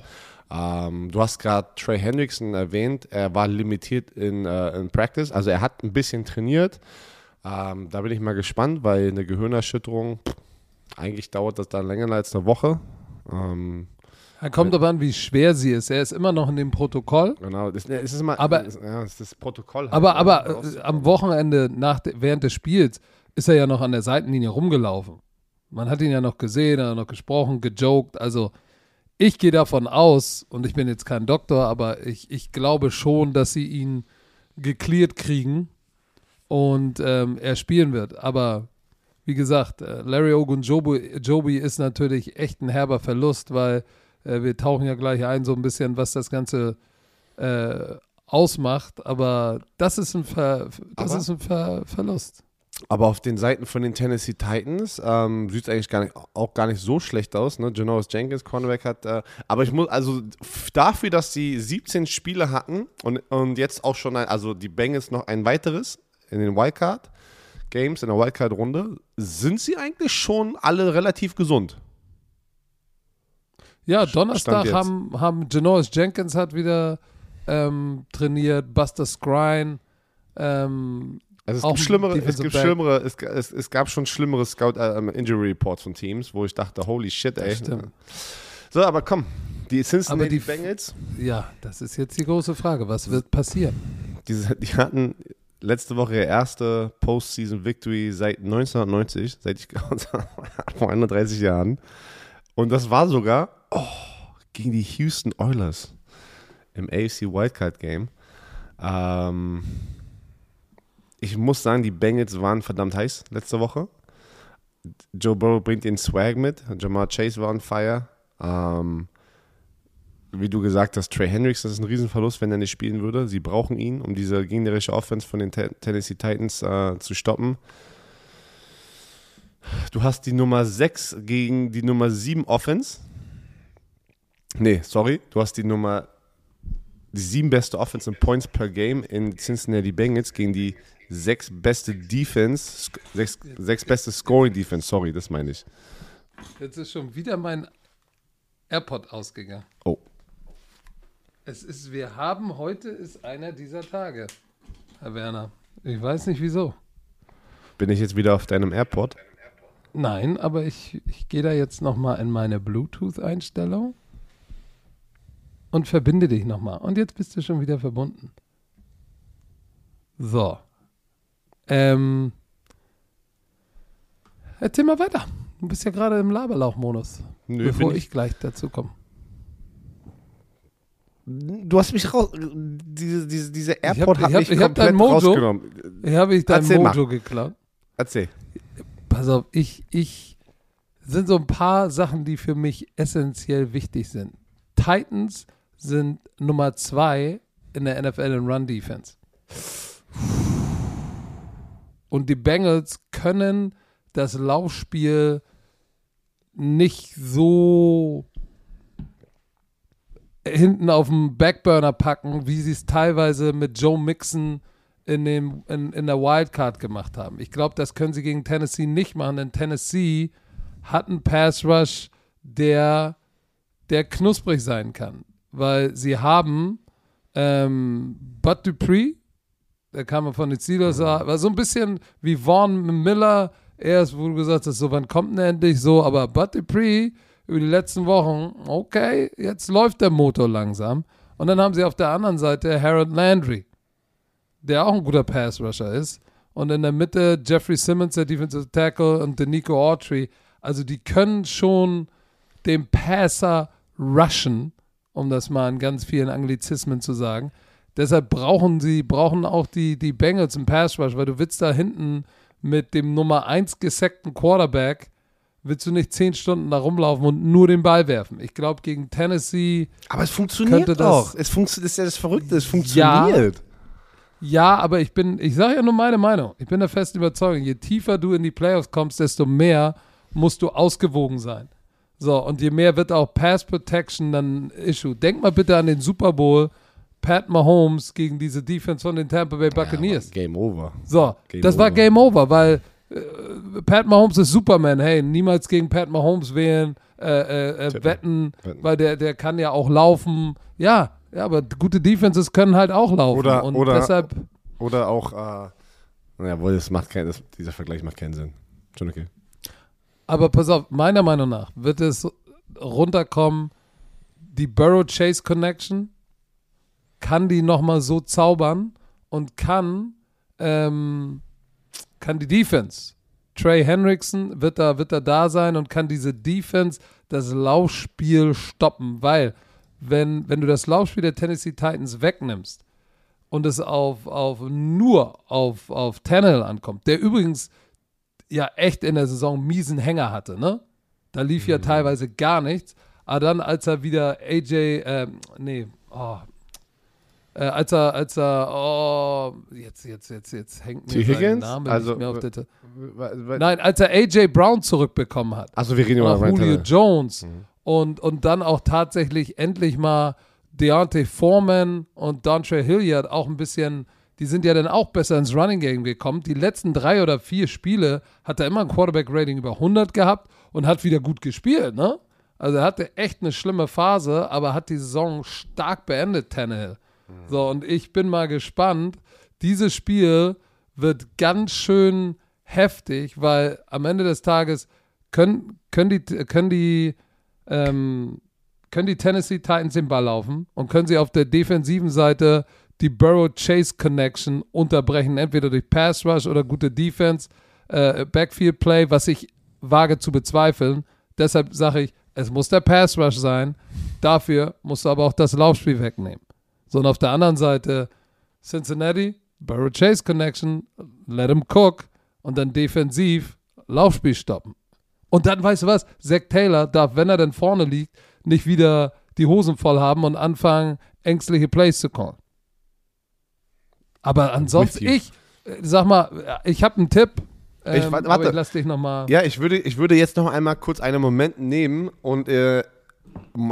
B: Ähm, du hast gerade Trey Hendrickson erwähnt. Er war limitiert in, äh, in Practice. Also er hat ein bisschen trainiert. Ähm, da bin ich mal gespannt, weil eine Gehirnerschütterung, pff, eigentlich dauert das dann länger als eine Woche. Ähm,
A: Er kommt aber an, wie schwer sie ist. Er ist immer noch in dem Protokoll.
B: genau, das, es ist immer,
A: Aber-
B: es, ja, ist das Protokoll. halt,
A: Aber,
B: ne,
A: aber äh, am Wochenende nach, während des Spiels ist er ja noch an der Seitenlinie rumgelaufen. Man hat ihn ja noch gesehen, er hat noch gesprochen, gejoked. Also ich gehe davon aus, und ich bin jetzt kein Doktor, aber ich, ich glaube schon, dass sie ihn geklärt kriegen und ähm, er spielen wird. Aber wie gesagt, äh, Larry Ogunjobi ist natürlich echt ein herber Verlust, weil äh, wir tauchen ja gleich ein, so ein bisschen, was das Ganze äh, ausmacht. Aber das ist ein, Ver, das ist ein Ver Verlust.
B: Aber auf den Seiten von den Tennessee Titans ähm, sieht es eigentlich gar nicht, auch gar nicht so schlecht aus. Ne? Janoris Jenkins, Cornerback hat. Äh, aber ich muss, also dafür, dass sie 17 Spiele hatten und, und jetzt auch schon, ein, also die Bengals noch ein weiteres in den Wildcard Games, in der Wildcard-Runde, sind sie eigentlich schon alle relativ gesund.
A: Ja, Donnerstag haben, haben Janoris Jenkins hat wieder ähm, trainiert, Buster Skrine, ähm,
B: also es gibt schlimmere, es gibt schlimmere, es, es, es, gab schon schlimmere Scout äh, Injury Reports von Teams, wo ich dachte, holy shit, ey. So, aber komm, die Cincinnati die, Bengals.
A: Ja, das ist jetzt die große Frage, was wird passieren?
B: Die, die hatten letzte Woche ihre erste Postseason Victory seit 1990, seit ich vor 31 Jahren. Und das war sogar oh, gegen die Houston Oilers im AFC Wildcard Game. Ähm, ich muss sagen, die Bengals waren verdammt heiß letzte Woche. Joe Burrow bringt den Swag mit. Jamar Chase war on fire. Ähm, wie du gesagt hast, Trey Hendricks, das ist ein Riesenverlust, wenn er nicht spielen würde. Sie brauchen ihn, um diese gegnerische Offense von den Tennessee Titans äh, zu stoppen. Du hast die Nummer 6 gegen die Nummer 7 Offense. Nee, sorry. Du hast die Nummer die sieben beste Offense in Points per Game in Cincinnati Bengals gegen die sechs beste Defense, sechs, sechs beste Scoring Defense, sorry, das meine ich.
A: Jetzt ist schon wieder mein AirPod ausgegangen.
B: Oh.
A: Es ist, wir haben heute ist einer dieser Tage, Herr Werner. Ich weiß nicht wieso.
B: Bin ich jetzt wieder auf deinem AirPod?
A: Nein, aber ich, ich gehe da jetzt nochmal in meine Bluetooth-Einstellung und verbinde dich nochmal. Und jetzt bist du schon wieder verbunden. So. Ähm, erzähl mal weiter. Du bist ja gerade im Laberlauch-Modus. Bevor ich, ich gleich dazu komme.
B: Du hast mich raus. Diese, diese, diese AirPod hat mich
A: ich
B: hab komplett
A: Mojo,
B: rausgenommen.
A: Ich habe ich dein Erzähl Mojo mal. geklaut.
B: Erzähl.
A: Pass auf, ich, ich sind so ein paar Sachen, die für mich essentiell wichtig sind. Titans sind Nummer zwei in der NFL in Run Defense. Und die Bengals können das Laufspiel nicht so hinten auf dem Backburner packen, wie sie es teilweise mit Joe Mixon in, dem, in, in der Wildcard gemacht haben. Ich glaube, das können sie gegen Tennessee nicht machen, denn Tennessee hat einen Pass Rush, der, der knusprig sein kann. Weil sie haben ähm, Bud Dupree, der kam von den Steelers, war so ein bisschen wie Vaughn Miller, erst, wo du gesagt hast, so wann kommt denn endlich so, aber Bud Dupree über die letzten Wochen, okay, jetzt läuft der Motor langsam. Und dann haben sie auf der anderen Seite Harold Landry, der auch ein guter Pass-Rusher ist. Und in der Mitte Jeffrey Simmons, der Defensive Tackle, und Nico Autry. Also die können schon den Passer rushen, um das mal in ganz vielen Anglizismen zu sagen. Deshalb brauchen sie, brauchen auch die, die Bengals im Pass Rush, weil du willst da hinten mit dem Nummer 1 gesackten Quarterback, willst du nicht 10 Stunden da rumlaufen und nur den Ball werfen. Ich glaube, gegen Tennessee.
B: Aber es funktioniert doch. Es funktioniert, das ist ja das Verrückte, es funktioniert.
A: Ja, ja aber ich bin, ich sage ja nur meine Meinung. Ich bin der festen Überzeugung, je tiefer du in die Playoffs kommst, desto mehr musst du ausgewogen sein. So, und je mehr wird auch Pass Protection dann Issue. Denk mal bitte an den Super Bowl Pat Mahomes gegen diese Defense von den Tampa Bay Buccaneers.
B: Ja, Game over.
A: So, Game das over. war Game over, weil äh, Pat Mahomes ist Superman. Hey, niemals gegen Pat Mahomes wählen, äh, äh, äh wetten, wetten, weil der, der kann ja auch laufen. Ja, ja, aber gute Defenses können halt auch laufen.
B: Oder,
A: und
B: oder,
A: deshalb,
B: oder auch, äh, naja, wohl, das macht kein, das, dieser Vergleich macht keinen Sinn. Schon okay.
A: Aber pass auf, meiner Meinung nach wird es runterkommen, die Burrow Chase Connection kann die nochmal so zaubern und kann, ähm, kann die Defense Trey Hendrickson wird da, wird da da sein und kann diese Defense, das Laufspiel stoppen, weil wenn, wenn du das Laufspiel der Tennessee Titans wegnimmst und es auf, auf nur auf, auf Tannehill ankommt, der übrigens ja echt in der Saison miesen Hänger hatte, ne? Da lief ja teilweise gar nichts. Aber dann, als er wieder AJ, ähm, nee, oh, äh, als er, als er, oh, jetzt, jetzt, jetzt, jetzt hängt mir
B: T.
A: sein
B: Higgins?
A: Name
B: Also,
A: nicht mehr auf der Ta-
B: Nein.
A: Als er AJ Brown zurückbekommen hat.
B: Also wir reden über
A: Julio Jones und, und dann auch tatsächlich endlich mal Deontay Foreman und Dontre Hilliard auch ein bisschen, die sind ja dann auch besser ins Running Game gekommen. Die letzten drei oder vier Spiele hat er immer ein Quarterback-Rating über 100 gehabt und hat wieder gut gespielt, ne? Also er hatte echt eine schlimme Phase, aber hat die Saison stark beendet, Tannehill. So, und ich bin mal gespannt. Dieses Spiel wird ganz schön heftig, weil am Ende des Tages können, können die, können die, ähm, können die Tennessee Titans den Ball laufen und können sie auf der defensiven Seite die Burrow-Chase-Connection unterbrechen, entweder durch Pass Rush oder gute Defense, äh, Backfield Play, was ich wage zu bezweifeln. Deshalb sage ich, es muss der Pass Rush sein. Dafür musst du aber auch das Laufspiel wegnehmen. So, und auf der anderen Seite Cincinnati, Burrow Chase Connection, let him cook und dann defensiv Laufspiel stoppen. Und dann, weißt du was, Zach Taylor darf, wenn er denn vorne liegt, nicht wieder die Hosen voll haben und anfangen, ängstliche Plays zu callen. Aber ansonsten, ich, äh, sag mal, ich habe einen Tipp. Ähm,
B: Ich- warte,
A: aber ich lass dich nochmal.
B: Ja, ich würde, ich würde jetzt noch einmal kurz einen Moment nehmen und äh,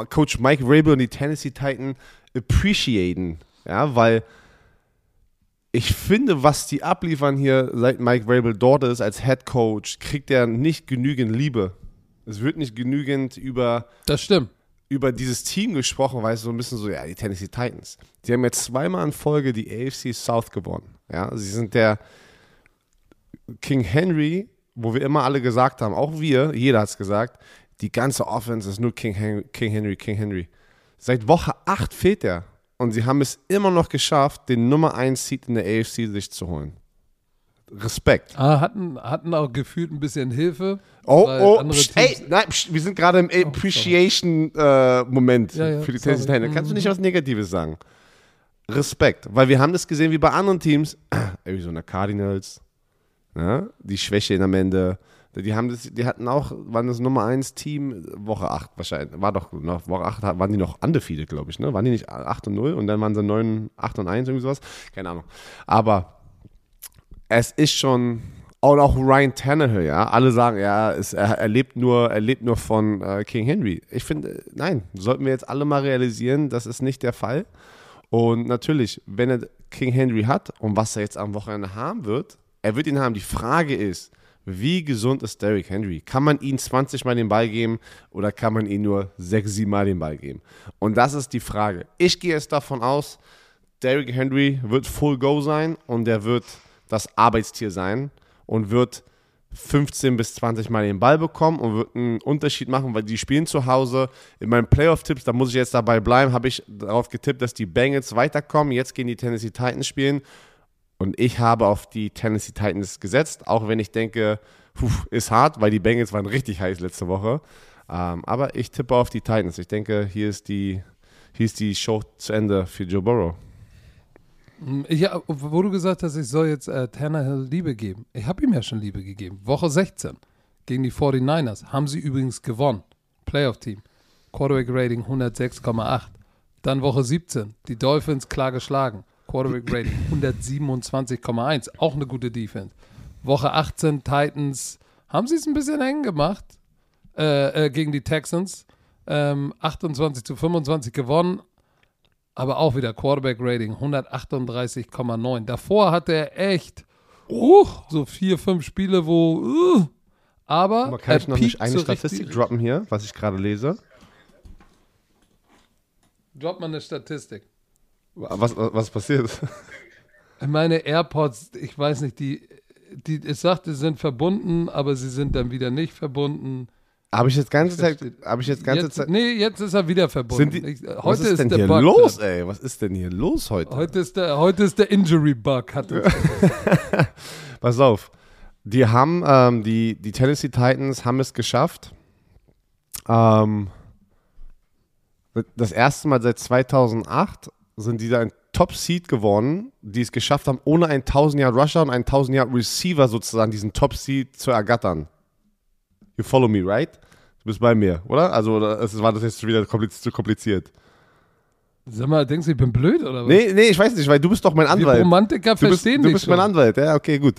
B: Coach Mike Rabel und die Tennessee Titans appreciaten. Ja, weil ich finde, was die abliefern hier, seit Mike Rabel dort ist als Head Coach, kriegt er nicht genügend Liebe. Es wird nicht genügend über
A: Das stimmt.
B: Über dieses Team gesprochen, weil es so ein bisschen so, ja, die Tennessee Titans. Die haben jetzt zweimal in Folge die AFC South gewonnen. Ja, sie sind der King Henry, wo wir immer alle gesagt haben, auch wir, jeder hat es gesagt, die ganze Offense ist nur King Henry, King Henry, King Henry. Seit Woche 8 fehlt er. Und sie haben es immer noch geschafft, den Nummer 1 Seed in der AFC sich zu holen. Respekt.
A: Ah, hatten, hatten auch gefühlt ein bisschen Hilfe.
B: Oh, oh,
A: Teams-
B: ey, nein, pst, wir sind gerade im Appreciation-Moment
A: Ja, ja,
B: für die
A: sorry.
B: Tennessee Titans. Kannst du
A: Mhm.
B: nicht was Negatives sagen? Respekt, weil wir haben das gesehen wie bei anderen Teams, Arizona Cardinals, ne? die Schwäche in am Ende, die haben das, die hatten auch, waren das Nummer 1 Team, Woche 8 wahrscheinlich, war doch noch, Woche 8 waren die noch undefeated, glaube ich, ne? Waren die nicht 8 und 0 und dann waren sie 9, 8 und 1, irgendwie sowas? Keine Ahnung. Aber es ist schon, und auch Ryan Tannehill, ja, alle sagen, ja, es, er, er, lebt nur, er lebt nur von äh, King Henry. Ich finde, nein, sollten wir jetzt alle mal realisieren, das ist nicht der Fall. Und natürlich, wenn er King Henry hat und was er jetzt am Wochenende haben wird, er wird ihn haben. Die Frage ist, wie gesund ist Derrick Henry? Kann man ihm 20 Mal den Ball geben oder kann man ihm nur 6, 7 Mal den Ball geben? Und das ist die Frage. Ich gehe jetzt davon aus, Derrick Henry wird Full Go sein und er wird das Arbeitstier sein und wird 15 bis 20 Mal den Ball bekommen und wird einen Unterschied machen, weil die spielen zu Hause. In meinen Playoff-Tipps, da muss ich jetzt dabei bleiben, habe ich darauf getippt, dass die Bengals weiterkommen. Jetzt gehen die Tennessee Titans spielen und ich habe auf die Tennessee Titans gesetzt, auch wenn ich denke, puh, ist hart, weil die Bengals waren richtig heiß letzte Woche. Ähm, aber ich tippe auf die Titans. Ich denke, hier ist die, hier ist die Show zu Ende für Joe Burrow.
A: Ich, wo du gesagt hast, ich soll jetzt äh, Tannehill Liebe geben. Ich habe ihm ja schon Liebe gegeben. Woche 16 gegen die 49ers. Haben sie übrigens gewonnen. Playoff-Team. Quarterback Rating 106,8. Dann Woche 17. Die Dolphins klar geschlagen. Quarterback Rating 127,1. Auch eine gute Defense. Woche 18 Titans. Haben sie es ein bisschen eng gemacht äh, äh, gegen die Texans. Ähm, 28 zu 25 gewonnen aber auch wieder Quarterback-Rating 138,9. Davor hatte er echt uh, so vier, fünf Spiele, wo. Uh, aber.
B: Aber kann ich noch nicht eine Statistik
A: richtig-
B: droppen hier, was ich gerade lese?
A: Droppt man eine Statistik.
B: Was, was, passiert?
A: Meine AirPods, ich weiß nicht, die. Die, es sagt, sie sind verbunden, aber sie sind dann wieder nicht verbunden.
B: Habe ich jetzt ganze Zeit, habe ich jetzt ganze
A: Jetzt,
B: Zeit.
A: nee, jetzt ist er wieder verbunden.
B: Die,
A: ich, heute
B: was ist, denn
A: der
B: hier
A: Bug
B: los,
A: drin.
B: ey? Was ist denn hier los heute?
A: Heute ist der, heute ist der Injury Bug. Hat
B: Pass auf. Die haben, ähm, die, die Tennessee Titans haben es geschafft. Ähm, das erste Mal seit 2008 sind die da ein Top-Seed geworden, die es geschafft haben, ohne einen 1000-Yard-Rusher und einen 1000-Yard-Receiver sozusagen diesen Top-Seed zu ergattern. You follow me, right? Du bist bei mir, oder? Also, oder, es war das jetzt wieder kompliz zu kompliziert.
A: Sag mal, denkst du, ich bin blöd oder was?
B: Nee, nee, ich weiß nicht, weil du bist doch mein Anwalt.
A: Romantiker
B: Du bist,
A: verstehen
B: du bist
A: schon.
B: mein Anwalt, ja, okay, gut.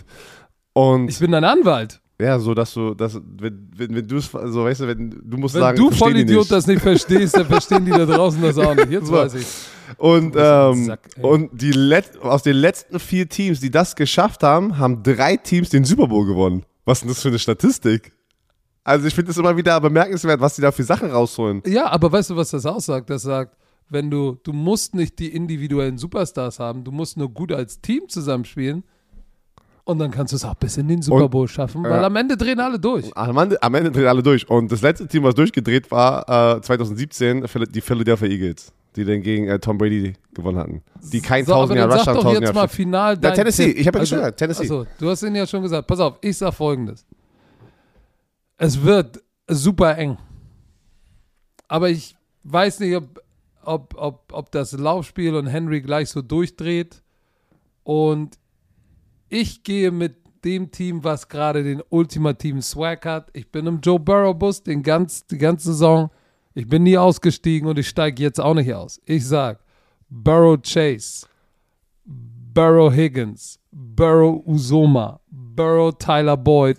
B: Und
A: Ich bin dein Anwalt.
B: ja, so dass du, dass, wenn, wenn, wenn du es, so weißt du, wenn du musst
A: Wenn
B: sagen,
A: du
B: die
A: Vollidiot das nicht verstehst, dann verstehen die da draußen das auch nicht. Jetzt
B: So.
A: weiß ich.
B: Und, ähm,
A: Sack,
B: und die Let aus den letzten vier Teams, die das geschafft haben, haben drei Teams den Super Bowl gewonnen. Was ist denn das für eine Statistik? Also ich finde es immer wieder bemerkenswert, was die da für Sachen rausholen.
A: Ja, aber weißt du, was das aussagt? Das sagt, wenn du, du musst nicht die individuellen Superstars haben, du musst nur gut als Team zusammenspielen und dann kannst du es auch bis in den Super
B: Und-
A: Bowl schaffen, weil
B: ja.
A: am Ende drehen alle durch.
B: Am Ende, am Ende drehen alle durch. Und das letzte Team, was durchgedreht war, äh, 2017, Phil- die Philadelphia Eagles, die dann gegen äh, Tom Brady gewonnen hatten. Die kein
A: So, aber
B: 1000
A: dann
B: Jahre Rusher,
A: doch
B: 1000
A: jetzt mal
B: Jahre
A: final
B: Ja, Tennessee.
A: Tipp.
B: Ich hab ja
A: also,
B: gesagt, Tennessee.
A: Achso, du hast ihn ja schon gesagt. Pass auf, ich sag folgendes. Es wird super eng. Aber ich weiß nicht, ob, ob, ob, ob das Laufspiel und Henry gleich so durchdreht. Und ich gehe mit dem Team, was gerade den ultimativen Swag hat. Ich bin im Joe Burrow-Bus den ganz, die ganze Saison. Ich bin nie ausgestiegen und ich steige jetzt auch nicht aus. Ich sag Burrow Chase, Burrow Higgins, Burrow Usoma, Burrow Tyler Boyd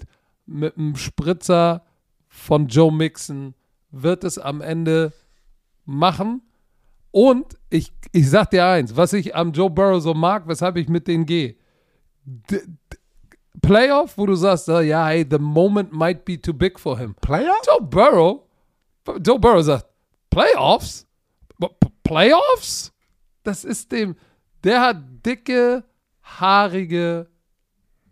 A: mit einem Spritzer von Joe Mixon wird es am Ende machen. Und ich, ich sag dir eins, was ich am Joe Burrow so mag, weshalb ich mit denen gehe. Playoff, wo du sagst, ah, ja, hey, the moment might be too big for him.
B: Player?
A: Joe Burrow, Joe Burrow sagt, Playoffs? Playoffs? Das ist dem, der hat dicke, haarige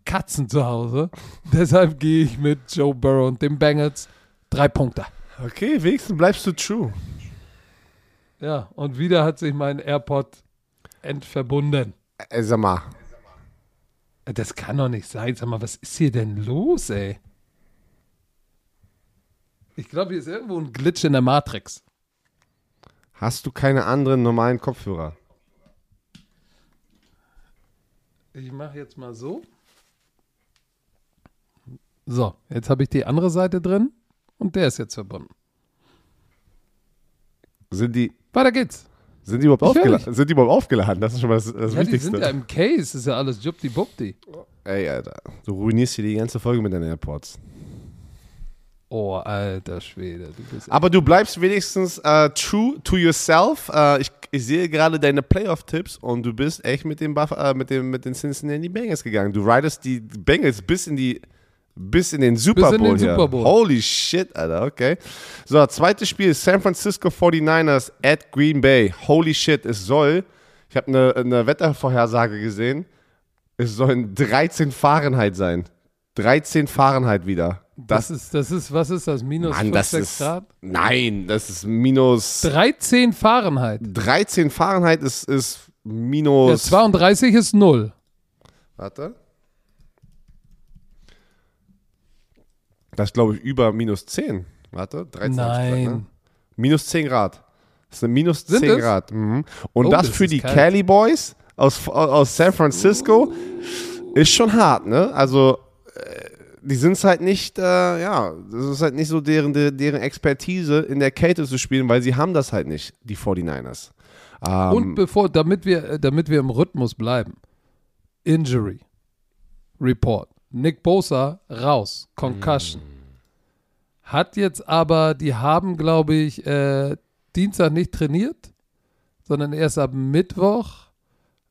A: Katzen zu Hause. Deshalb gehe ich mit Joe Burrow und den Bengals drei Punkte.
B: Okay, wenigstens bleibst du true.
A: Ja, und wieder hat sich mein AirPod entverbunden.
B: Äh, sag mal,
A: Das kann doch nicht sein. Sag mal, was ist hier denn los, ey? Ich glaube, hier ist irgendwo ein Glitch in der Matrix.
B: hast du keine anderen normalen Kopfhörer?
A: Ich mache jetzt mal so. So, jetzt habe ich die andere Seite drin und der ist jetzt verbunden.
B: Sind die,
A: Weiter geht's.
B: sind die überhaupt,
A: Ich hör
B: aufgela sind die überhaupt aufgeladen? Das ist schon mal das, das
A: Ja, die
B: Wichtigste.
A: sind ja im Case, ist ja alles jupti-bupti.
B: Ey, Alter, du ruinierst hier die ganze Folge mit deinen AirPods.
A: Oh, alter Schwede, du.
B: Aber du bleibst wenigstens äh, true to yourself. Äh, ich, ich sehe gerade deine Playoff-Tipps und du bist echt mit, dem Buff äh, mit, dem, mit den Cincinnati Bengals gegangen. Du ridest die Bengals bis in die bis in den Super
A: Bis in
B: Bowl
A: den. Super Bowl.
B: Holy shit, Alter, okay. So, zweites Spiel, San Francisco 49ers at Green Bay. Holy shit, es soll, ich habe eine, eine Wettervorhersage gesehen, es sollen 13 Fahrenheit sein. 13 Fahrenheit wieder.
A: das, ist, das ist, was ist das? Minus
B: Mann,
A: 5,
B: das
A: 6
B: ist.
A: Grad?
B: Nein, das ist minus.
A: 13 Fahrenheit.
B: 13 Fahrenheit ist, ist
A: Ja,
B: minus.
A: 32 ist 0.
B: warte. Das ist, glaube ich, über minus 10. Warte, 13. hab ich gesagt, ne?
A: Nein.
B: Minus 10 Grad. Das sind minus
A: Sind
B: 10
A: es?
B: Grad. Mhm. Und
A: Oh,
B: das,
A: das
B: für die
A: kalt.
B: Cali Boys aus, aus San Francisco ist schon hart, ne? Also, äh, die sind es halt nicht, äh, ja, das ist halt nicht so deren, deren Expertise in der Kälte zu spielen, weil sie haben das halt nicht, die 49ers. Ähm,
A: Und bevor, damit wir, äh, damit wir im Rhythmus bleiben. Injury. Report. Nick Bosa raus. Concussion. Hat jetzt aber, die haben, glaube ich, äh, Dienstag nicht trainiert, sondern erst ab Mittwoch.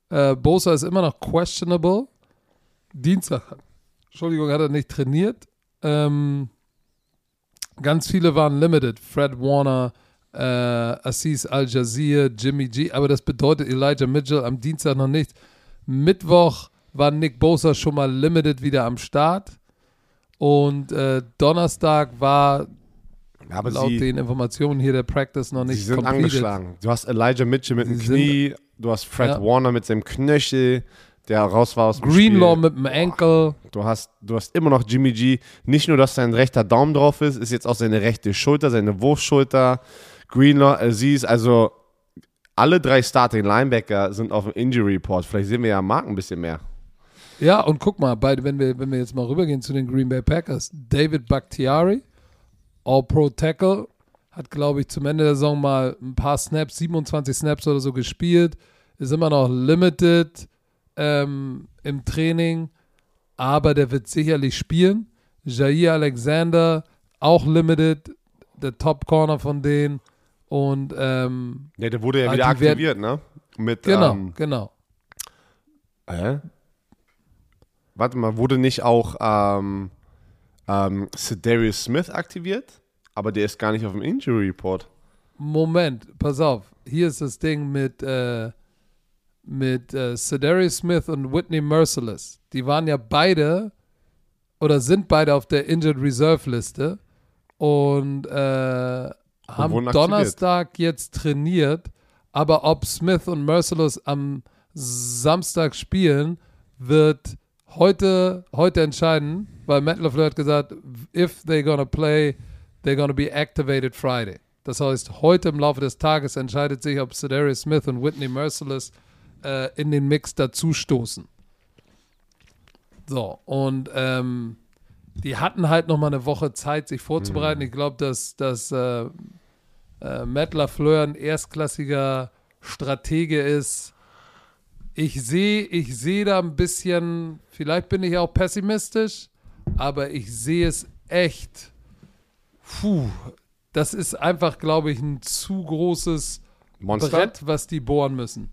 A: Äh, Bosa ist immer noch questionable. Dienstag, Entschuldigung, hat er nicht trainiert. Ähm, ganz viele waren limited. Fred Warner, äh, Assis Al-Jazir, Jimmy G. Aber das bedeutet Elijah Mitchell am Dienstag noch nicht. Mittwoch war Nick Bosa schon mal limited wieder am Start. Und äh, Donnerstag war
B: aber
A: laut
B: sie,
A: den Informationen hier der Practice noch nicht
B: sie sind
A: completed.
B: angeschlagen. Du hast Elijah Mitchell mit dem
A: Sie sind-
B: Knie, du hast Fred
A: Ja.
B: Warner mit seinem Knöchel, der raus war aus dem
A: Greenlaw
B: Spiel.
A: mit dem Ankle.
B: Du hast, du hast immer noch Jimmy G. Nicht nur, dass sein rechter Daumen drauf ist, ist jetzt auch seine rechte Schulter, seine Wurfschulter. Greenlaw, Aziz, also alle drei Starting Linebacker sind auf dem Injury Report. Vielleicht sehen wir ja Mark ein bisschen mehr.
A: Ja, und guck mal, bei, wenn, wir, wenn wir jetzt mal rübergehen zu den Green Bay Packers, David Bakhtiari, All-Pro Tackle, hat, glaube ich, zum Ende der Saison mal ein paar Snaps, 27 Snaps oder so gespielt, ist immer noch limited ähm, im Training, aber der wird sicherlich spielen. Jair Alexander, auch limited, der Top-Corner von denen. Und ähm,
B: Ja, der wurde ja wieder
A: werden-
B: aktiviert, ne? Mit,
A: genau,
B: ähm,
A: genau.
B: Hä? Warte mal, wurde nicht auch ähm, ähm, Cedarius Smith aktiviert? Aber der ist gar nicht auf dem Injury Report.
A: Moment, pass auf. Hier ist das Ding mit, äh, mit äh, Cedarius Smith und Whitney Merciless. Die waren ja beide oder sind beide auf der Injured Reserve Liste und äh, haben. Donnerstag jetzt trainiert. Aber ob Smith und Merciless am Samstag spielen, wird heute, heute entscheiden, weil Matt LaFleur hat gesagt, if they're gonna play, they're gonna be activated Friday. Das heißt, heute im Laufe des Tages entscheidet sich, ob Cedarius Smith und Whitney Merciless äh, in den Mix dazustoßen. So, und ähm, die hatten halt noch mal eine Woche Zeit, sich vorzubereiten. Ich glaube, dass, dass äh, äh, Matt LaFleur ein erstklassiger Stratege ist. Ich sehe ich sehe da ein bisschen, vielleicht bin ich auch pessimistisch, aber ich sehe es echt. Puh, das ist einfach, glaube ich, ein zu großes
B: Monster?
A: Brett, was die bohren müssen.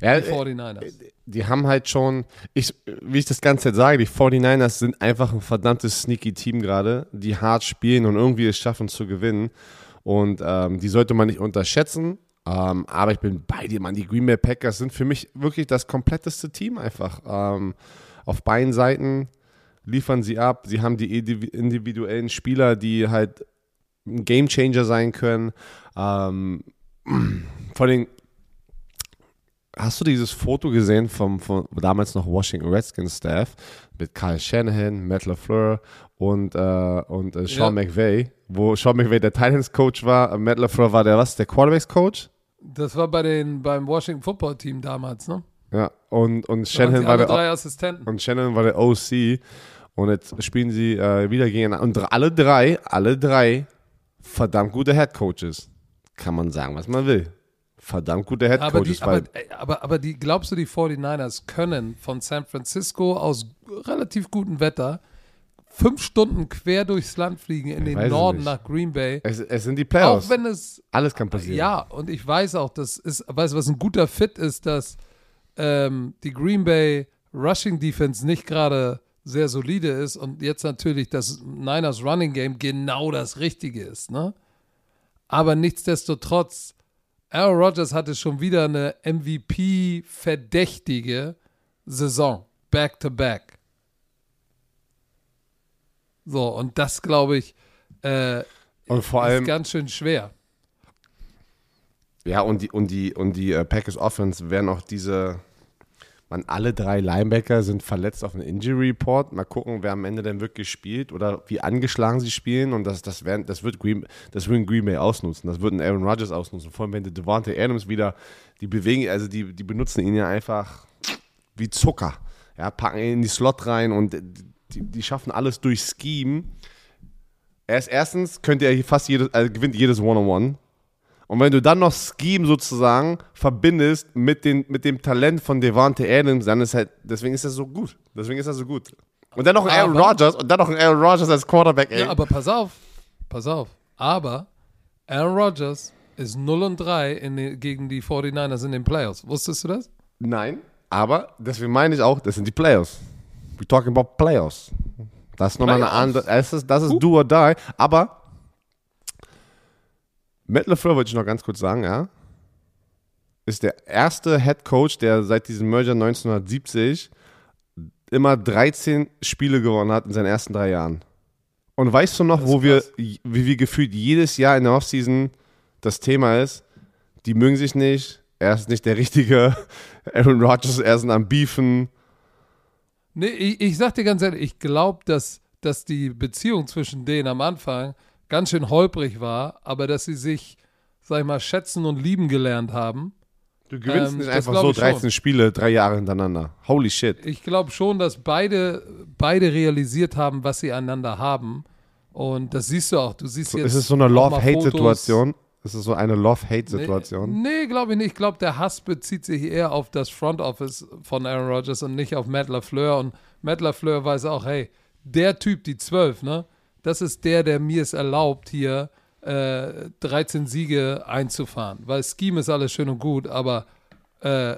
B: Ja,
A: Die
B: äh,
A: 49ers.
B: die haben halt schon, ich, wie ich das Ganze jetzt sage, die 49ers sind einfach ein verdammtes sneaky Team gerade, die hart spielen und irgendwie es schaffen zu gewinnen. Und ähm, die sollte man nicht unterschätzen. Ähm, aber ich bin bei dir, Mann. Die Green Bay Packers sind für mich wirklich das kompletteste Team einfach. Ähm, auf beiden Seiten liefern sie ab. Sie haben die indiv- individuellen Spieler, die halt ein Gamechanger sein können. Ähm, vor allem, hast du dieses Foto gesehen vom, vom damals noch Washington Redskins Staff mit Kyle Shanahan, Matt LaFleur und, äh, und äh, Sean
A: Ja.
B: McVay, wo Sean McVay der Titans Coach war, Matt LaFleur war der was, der Quarterbacks Coach?
A: Das war bei den, beim Washington Football Team damals, ne?
B: Ja, und, und
A: sie
B: war der
A: drei Assistenten.
B: und Shannon war der OC und jetzt spielen sie äh, wieder gegeneinander. Und alle drei, alle drei verdammt gute Head Coaches. Kann man sagen, was man will. Verdammt gute Head
A: Aber, die,
B: Coaches.
A: aber, ey, aber, aber die, glaubst du, die 49ers können von San Francisco aus relativ gutem Wetter fünf Stunden quer durchs Land fliegen in
B: Ich
A: den Norden nach Green Bay?
B: es, es sind die Playoffs.
A: Auch wenn es
B: Alles kann passieren.
A: Ja, und ich weiß auch, das ist, weißt du, was ein guter Fit ist, dass ähm, die Green Bay Rushing Defense nicht gerade sehr solide ist und jetzt natürlich das Niners Running Game genau das Richtige ist, ne? Aber nichtsdestotrotz, Aaron Rodgers hatte schon wieder eine MVP-verdächtige Saison, back to back. So, und das glaube ich, äh,
B: Und vor
A: ist
B: allem,
A: ganz schön schwer.
B: ja, und die, und die, und die äh, Packers Offense werden auch diese, man, alle drei Linebacker sind verletzt auf dem Injury Report. Mal gucken, wer am Ende denn wirklich spielt oder wie angeschlagen sie spielen. Und das, das, werden, das, wird Green, das wird Green Bay ausnutzen. Das wird ein Aaron Rodgers ausnutzen. Vor allem, wenn der Devontae Adams wieder, die bewegen, also die, die benutzen ihn ja einfach wie Zucker. Ja, packen ihn in die Slot rein und die, die schaffen alles durch Scheme. Er ist erstens, könnte er hier fast jedes, also gewinnt jedes One-on-One. Und wenn du dann noch Scheme sozusagen verbindest mit, den, mit dem Talent von Devante Adams, dann ist halt, deswegen ist er so gut. Deswegen ist er so gut. Und dann noch ein Aaron Rodgers und dann noch ein Aaron Rodgers als Quarterback, ey.
A: Ja, aber pass auf, pass auf. Aber Aaron Rodgers ist 0 und 3 in gegen die 49ers in den Playoffs. Wusstest du das?
B: Nein, aber deswegen meine ich auch, das sind die Playoffs. We talking about Playoffs. Das ist nochmal eine andere, das ist, das ist do or die, aber Matt LaFleur wollte ich noch ganz kurz sagen, ja, ist der erste Head Coach, der seit diesem Merger 1970 immer 13 Spiele gewonnen hat in seinen ersten drei Jahren. Und weißt du noch, wo
A: ist
B: wir,
A: krass.
B: wie wir gefühlt jedes Jahr in der Offseason das Thema ist, die mögen sich nicht, er ist nicht der richtige Aaron Rodgers, er ist am Beefen.
A: Nee, ich, ich sag dir ganz ehrlich, ich glaube, dass, dass die Beziehung zwischen denen am Anfang ganz schön holprig war, aber dass sie sich, sag ich mal, schätzen und lieben gelernt haben.
B: Du gewinnst
A: Ähm,
B: nicht einfach so
A: ich schon.
B: 13 Spiele drei Jahre hintereinander. Holy shit.
A: Ich glaube schon, dass beide, beide realisiert haben, was sie einander haben. Und das siehst du auch. Du siehst jetzt.
B: ist es so eine Love-Hate-Situation? Ist es so eine Love-Hate-Situation?
A: Nee, nee glaube ich nicht. Ich glaube, der Hass bezieht sich eher auf das Front Office von Aaron Rodgers und nicht auf Matt LaFleur. Und Matt LaFleur weiß auch, hey, der Typ, die 12, ne? Das ist der, der mir es erlaubt, hier äh, 13 Siege einzufahren. Weil Scheme ist alles schön und gut, aber äh,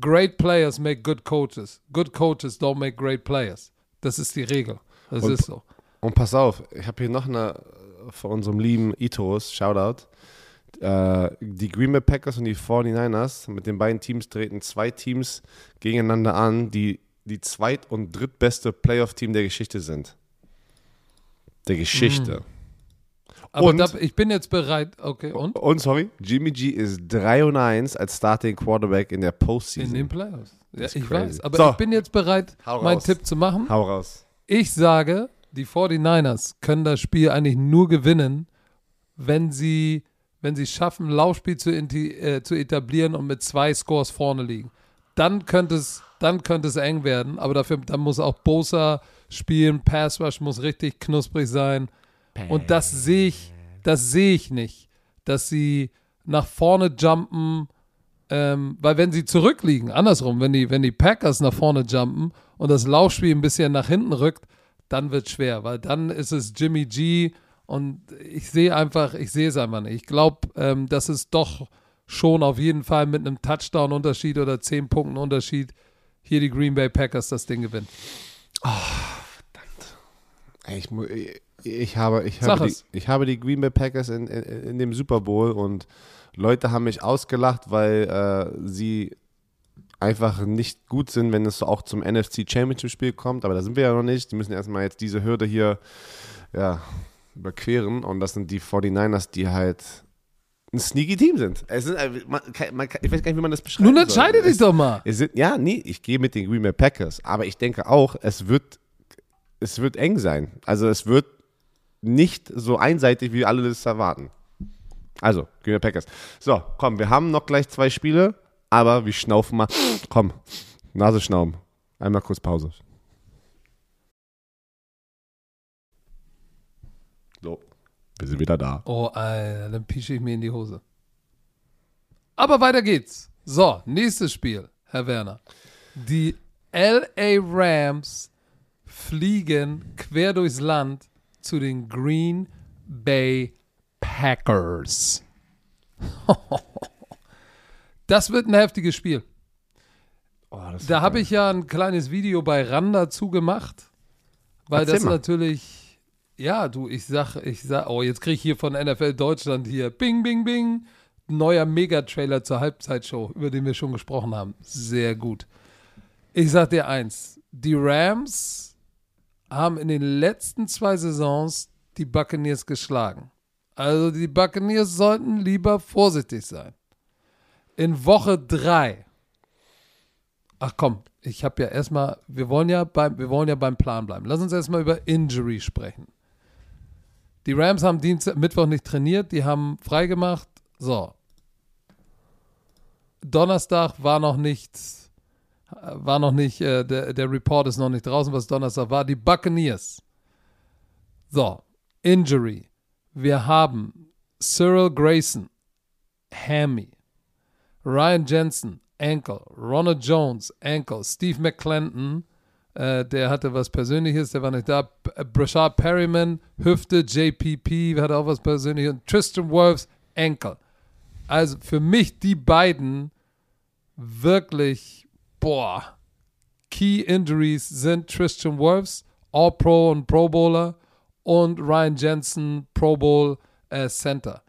A: great players make good coaches. Good coaches don't make great players. Das ist die Regel. Das
B: Und-
A: ist so.
B: Und pass auf, ich habe hier noch eine von unserem lieben Itos, Shoutout. Äh, die Green Bay Packers und die 49ers, mit den beiden Teams treten zwei Teams gegeneinander an, die die zweit- und drittbeste Playoff-Team der Geschichte sind. Der Geschichte.
A: Aber
B: Und-
A: da, ich bin jetzt bereit. Okay, und?
B: Und sorry, Jimmy G ist 3 und 1 als Starting Quarterback in der
A: In
B: Postseason.
A: den Playoffs. Ja, ich
B: crazy.
A: weiß. Aber
B: So.
A: ich bin jetzt bereit,
B: Hau
A: meinen
B: raus.
A: Tipp zu machen.
B: Hau raus.
A: Ich sage, die 49ers können das Spiel eigentlich nur gewinnen, wenn sie, wenn sie schaffen, Laufspiel zu, äh, zu etablieren und mit zwei Scores vorne liegen. Dann könnte es, dann könnte es eng werden, aber dafür dann muss auch Bosa spielen, Pass Rush muss richtig knusprig sein. Und das sehe ich, das sehe ich nicht, dass sie nach vorne jumpen, ähm, weil wenn sie zurückliegen, andersrum, wenn die, wenn die Packers nach vorne jumpen und das Laufspiel ein bisschen nach hinten rückt, dann wird schwer, weil dann ist es Jimmy G und ich sehe einfach, ich sehe es einfach nicht. Ich glaube, ähm, dass es doch schon auf jeden Fall mit einem Touchdown-Unterschied oder 10 Punkten Unterschied hier die Green Bay Packers das Ding gewinnen.
B: Ich, mu- ich, ich, habe, ich, habe die, ich habe die Green Bay Packers in, in, in dem Super Bowl und Leute haben mich ausgelacht, weil äh, sie einfach nicht gut sind, wenn es so auch zum NFC Championship Spiel kommt. Aber da sind wir ja noch nicht. Die müssen erstmal jetzt diese Hürde hier ja, überqueren. Und das sind die 49ers, die halt ein sneaky Team sind. Es sind äh, man, man, ich weiß gar nicht, wie man das beschreibt.
A: Nun entscheide dich doch mal.
B: Sind, ja, nee, ich gehe mit den Green Bay Packers, aber ich denke auch, es wird, es wird eng sein. Also es wird nicht so einseitig, wie alle das erwarten. Also, Green Bay Packers. So, komm, wir haben noch gleich zwei Spiele, aber wir schnaufen mal. Komm, Nase schnauben. Einmal kurz Pause. So, wir sind wieder da.
A: Oh, Alter, dann pische ich mir in die Hose. Aber weiter geht's. So, nächstes Spiel, Herr Werner. Die LA Rams fliegen quer durchs Land zu den Green Bay Packers. Das wird ein heftiges Spiel.
B: Oh,
A: Da habe ich ja ein kleines Video bei RAN dazu gemacht, weil
B: Erzähl
A: das
B: mal.
A: natürlich, ja, du, ich sag, ich sag, oh, jetzt kriege ich hier von NFL Deutschland hier, bing, bing, bing, neuer Mega-Trailer zur Halbzeitshow, über den wir schon gesprochen haben. Sehr gut. Ich sag dir eins, die Rams haben in den letzten zwei Saisons die Buccaneers geschlagen. Also die Buccaneers sollten lieber vorsichtig sein. In Woche drei Ach komm, ich habe ja erstmal, wir wollen ja beim, wir wollen ja beim Plan bleiben. Lass uns erstmal über Injury sprechen. Die Rams haben Dienstag, Mittwoch nicht trainiert, die haben freigemacht. So. Donnerstag war noch nichts, war noch nicht, äh, der, der Report ist noch nicht draußen, was Donnerstag war. Die Buccaneers. So, Injury. Wir haben Cyril Grayson, Hammy. Ryan Jensen, Ankle. Ronald Jones, Ankle. Steve McClendon, äh, der hatte was Persönliches, der war nicht da. Äh, Brashard Perryman, Hüfte. JPP hatte auch was Persönliches. Und Tristan Wirfs, Ankle. Also für mich die beiden wirklich, boah, Key Injuries sind Tristan Wirfs, All-Pro und Pro Bowler und Ryan Jensen, Pro Bowl äh, Center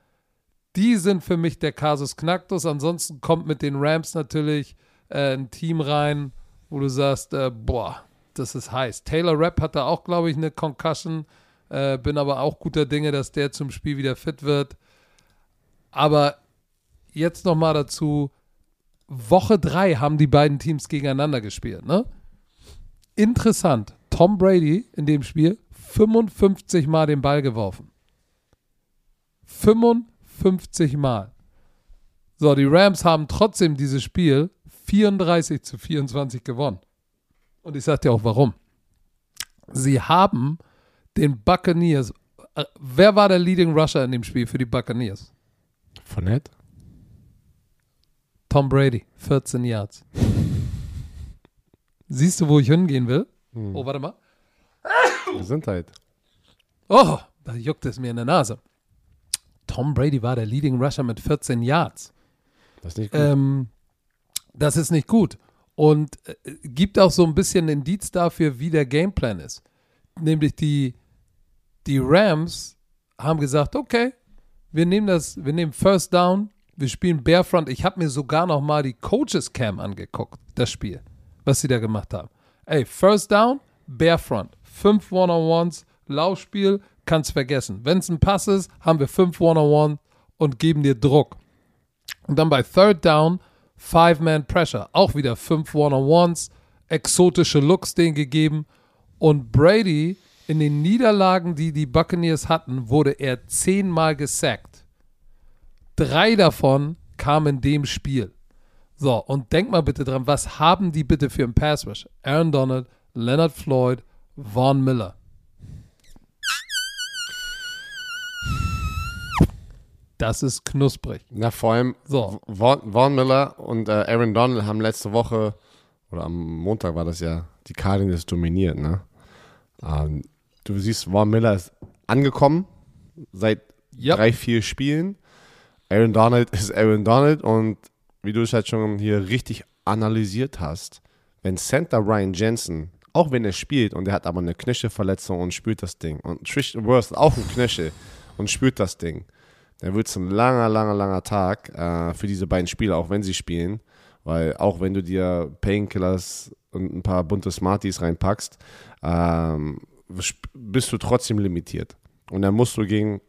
A: die sind für mich der Kasus Knacktus. Ansonsten kommt mit den Rams natürlich äh, ein Team rein, wo du sagst, äh, boah, das ist heiß. Taylor Rapp hatte auch, glaube ich, eine Concussion. Äh, bin aber auch guter Dinge, dass der zum Spiel wieder fit wird. Aber jetzt nochmal dazu, Woche 3 haben die beiden Teams gegeneinander gespielt, ne? Interessant. Tom Brady in dem Spiel 55 Mal den Ball geworfen. 55 Mal. So, die Rams haben trotzdem dieses Spiel 34 zu 24 gewonnen. Und ich sag dir auch warum. Sie haben den Buccaneers. Äh, wer war der Leading Rusher in dem Spiel für die Buccaneers?
B: Fournette?
A: Tom Brady, 14 Yards. Siehst du, wo ich hingehen will?
B: Hm.
A: Oh, warte mal.
B: Gesundheit.
A: Oh, da juckt es mir in der Nase. Tom Brady war der Leading Rusher mit 14 Yards.
B: Das ist nicht gut.
A: Ähm, das ist nicht gut. Und äh, gibt auch so ein bisschen Indiz dafür, wie der Gameplan ist. Nämlich die, die Rams haben gesagt, okay, wir nehmen das, wir nehmen First Down, wir spielen Barefront. Ich habe mir sogar noch mal die Coaches Cam angeguckt, das Spiel, was sie da gemacht haben. Ey, First Down, Barefront, fünf One-on-Ones, Laufspiel, kannst vergessen. Wenn es ein Pass ist, haben wir fünf One-on-One und geben dir Druck. Und dann bei Third Down, Five-Man Pressure, auch wieder fünf One-on-Ones, exotische Looks denen gegeben. Und Brady, in den Niederlagen, die die Buccaneers hatten, wurde er zehnmal gesackt. Drei davon kamen in dem Spiel. So, und denk mal bitte dran, was haben die bitte für einen Pass Rush? Aaron Donald, Leonard Floyd, Vaughn Miller. Das ist knusprig.
B: Na, vor allem
A: So.
B: Vaughn, Vaughn Miller und äh, Aaron Donald haben letzte Woche, oder am Montag war das ja, die Cardinals dominiert, ne? Ähm, du siehst, Vaughn Miller ist angekommen seit
A: Ja.
B: drei, vier Spielen. Aaron Donald ist Aaron Donald und wie du es halt schon hier richtig analysiert hast, wenn Center Ryan Jensen, auch wenn er spielt und er hat aber eine Knöchelverletzung und spürt das Ding und Trish Worth auch ein Knöchel und spürt das Ding, dann wird es ein langer, langer, langer Tag äh, für diese beiden Spieler, auch wenn sie spielen. Weil auch wenn du dir Painkillers und ein paar bunte Smarties reinpackst, ähm, bist du trotzdem limitiert. Und dann musst du gegen